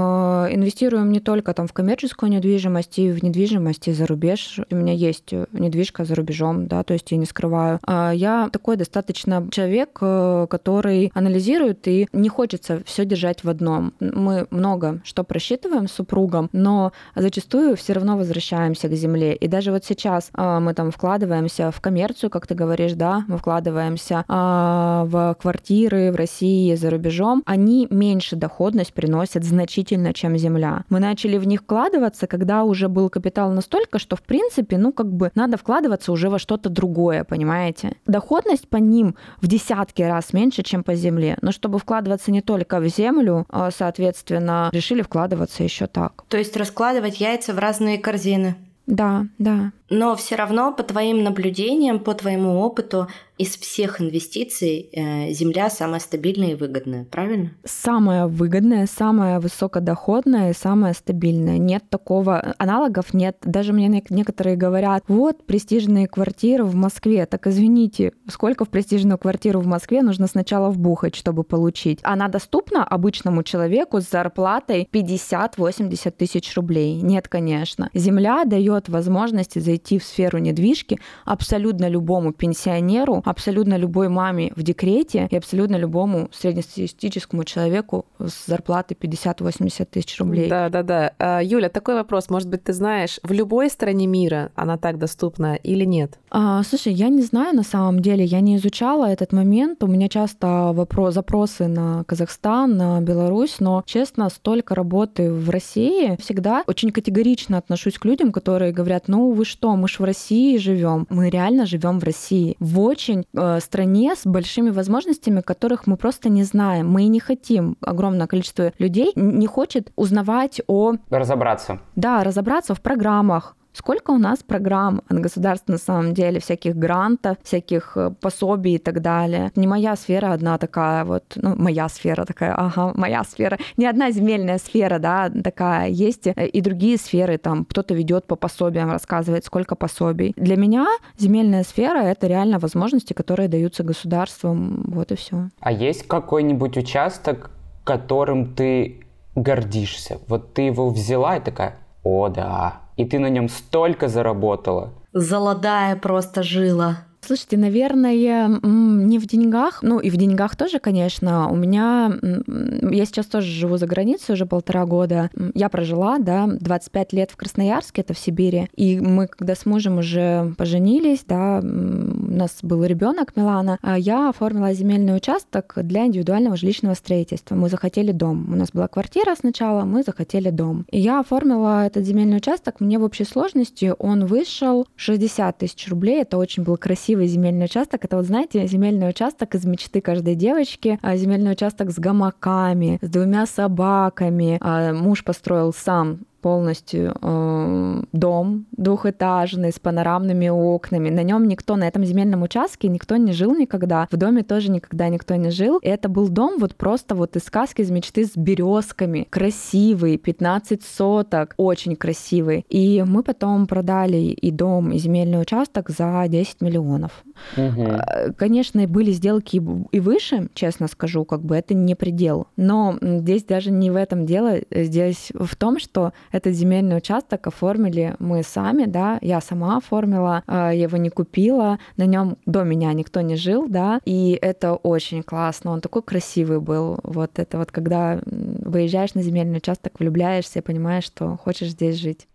инвестируем не только там в коммерческую недвижимость и в недвижимость и за рубеж. У меня есть недвижка за рубежом, да, то есть я не скрываю. А я такой достаточно человек, э, который анализирует и не хочется все держать в одном. Мы много что просчитываем с супругом, но зачастую все равно возвращаемся к земле. И даже вот сейчас э, мы там вкладываемся в коммерцию, как ты говоришь, да, мы вкладываемся э, в квартиры в России, за рубежом, они меньше доходность приносят значительно, чем земля. Мы начали в них вкладываться, когда уже был капитал настолько, что в принципе, ну как бы надо вкладываться уже во что-то другое, понимаете? Доходность по ним в десятки раз меньше, чем по земле. Но чтобы вкладываться не только в землю, а, соответственно, решили вкладываться еще так. То есть раскладывать яйца в разные корзины. Да, да. Но все равно по твоим наблюдениям, по твоему опыту, из всех инвестиций э, земля самая стабильная и выгодная, правильно? Самая выгодная, самая высокодоходная и самая стабильная. Нет такого, аналогов нет. Даже мне некоторые говорят, вот престижные квартиры в Москве. Так извините, сколько в престижную квартиру в Москве нужно сначала вбухать, чтобы получить? Она доступна обычному человеку с зарплатой 50-80 тысяч рублей? Нет, конечно. Земля дает возможность зайти в сферу недвижки абсолютно любому пенсионеру, абсолютно любой маме в декрете и абсолютно любому среднестатистическому человеку с зарплатой 50-80 тысяч рублей. Да, да, да. А, Юля, такой вопрос. Может быть, ты знаешь, в любой стране мира она так доступна или нет? А, слушай, я не знаю на самом деле. Я не изучала этот момент. У меня часто вопрос, запросы на Казахстан, на Беларусь, но, честно, столько работы в России всегда очень категорично отношусь к людям, которые говорят, ну вы что, мы ж в России живем. Мы реально живем в России. В очень очень э, стране с большими возможностями, которых мы просто не знаем. Мы и не хотим. Огромное количество людей не хочет узнавать о... Разобраться. Да, разобраться в программах, Сколько у нас программ от государства на самом деле, всяких грантов, всяких э, пособий и так далее. Не моя сфера одна такая вот, ну, моя сфера такая, ага, <laughs> моя сфера. Не одна земельная сфера, да, такая есть, э, и другие сферы, там, кто-то ведет по пособиям, рассказывает, сколько пособий. Для меня земельная сфера — это реально возможности, которые даются государством, вот и все. А есть какой-нибудь участок, которым ты гордишься? Вот ты его взяла и такая, о, да, и ты на нем столько заработала. Золотая просто жила. Слушайте, наверное, не в деньгах, ну и в деньгах тоже, конечно. У меня, я сейчас тоже живу за границей уже полтора года. Я прожила, да, 25 лет в Красноярске, это в Сибири. И мы, когда с мужем уже поженились, да, у нас был ребенок Милана, а я оформила земельный участок для индивидуального жилищного строительства. Мы захотели дом. У нас была квартира сначала, мы захотели дом. И я оформила этот земельный участок. Мне в общей сложности он вышел 60 тысяч рублей. Это очень был красивый красивый земельный участок. Это вот, знаете, земельный участок из мечты каждой девочки, а земельный участок с гамаками, с двумя собаками. А муж построил сам полностью э, дом двухэтажный с панорамными окнами. На нем никто, на этом земельном участке никто не жил никогда. В доме тоже никогда никто не жил. И это был дом вот просто вот из сказки, из мечты с березками. Красивый, 15 соток, очень красивый. И мы потом продали и дом, и земельный участок за 10 миллионов. Угу. Конечно, были сделки и выше, честно скажу, как бы это не предел. Но здесь даже не в этом дело. Здесь в том, что этот земельный участок оформили мы сами, да, я сама оформила, а, я его не купила, на нем до меня никто не жил, да, и это очень классно, он такой красивый был. Вот это вот, когда выезжаешь на земельный участок, влюбляешься и понимаешь, что хочешь здесь жить.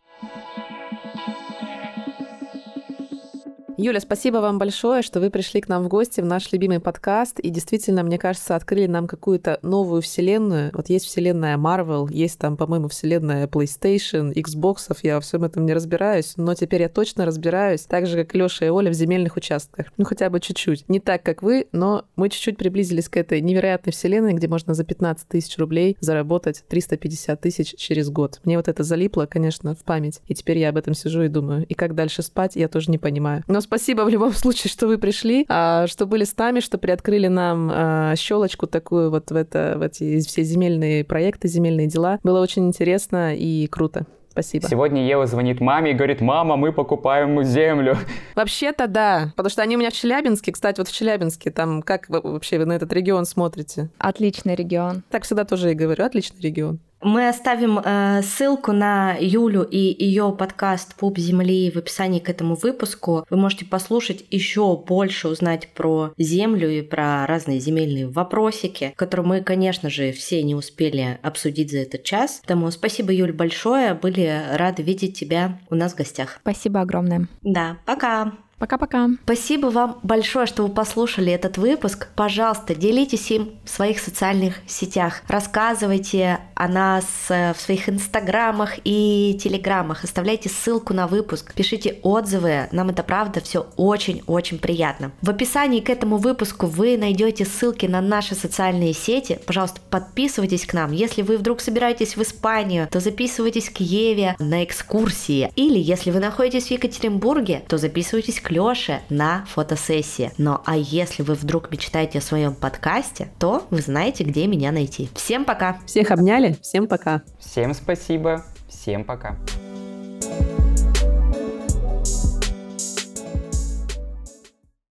Юля, спасибо вам большое, что вы пришли к нам в гости в наш любимый подкаст. И действительно, мне кажется, открыли нам какую-то новую вселенную. Вот есть вселенная Marvel, есть там, по-моему, вселенная PlayStation, Xbox. Я во всем этом не разбираюсь, но теперь я точно разбираюсь, так же, как Леша и Оля в земельных участках. Ну, хотя бы чуть-чуть. Не так, как вы, но мы чуть-чуть приблизились к этой невероятной вселенной, где можно за 15 тысяч рублей заработать 350 тысяч через год. Мне вот это залипло, конечно, в память. И теперь я об этом сижу и думаю. И как дальше спать, я тоже не понимаю. Но спасибо в любом <laughs> случае, что вы пришли, а, что были с нами, что приоткрыли нам а, щелочку такую вот в, это, в эти все земельные проекты, земельные дела. Было очень интересно и круто. Спасибо. Сегодня Ева звонит маме и говорит, мама, мы покупаем землю. <laughs> Вообще-то да, потому что они у меня в Челябинске. Кстати, вот в Челябинске, там как вы, вообще вы на этот регион смотрите? Отличный регион. Так всегда тоже и говорю, отличный регион. Мы оставим э, ссылку на Юлю и ее подкаст «Пуп земли» в описании к этому выпуску. Вы можете послушать еще больше, узнать про землю и про разные земельные вопросики, которые мы, конечно же, все не успели обсудить за этот час. Поэтому спасибо, Юль, большое. Были рады видеть тебя у нас в гостях. Спасибо огромное. Да, пока. Пока-пока. Спасибо вам большое, что вы послушали этот выпуск. Пожалуйста, делитесь им в своих социальных сетях. Рассказывайте о нас э, в своих инстаграмах и телеграмах. Оставляйте ссылку на выпуск. Пишите отзывы. Нам это правда все очень-очень приятно. В описании к этому выпуску вы найдете ссылки на наши социальные сети. Пожалуйста, подписывайтесь к нам. Если вы вдруг собираетесь в Испанию, то записывайтесь к Еве на экскурсии. Или если вы находитесь в Екатеринбурге, то записывайтесь к Лёше на фотосессии. Ну а если вы вдруг мечтаете о своем подкасте, то вы знаете, где меня найти. Всем пока! Всех обняли, всем пока. Всем спасибо, всем пока.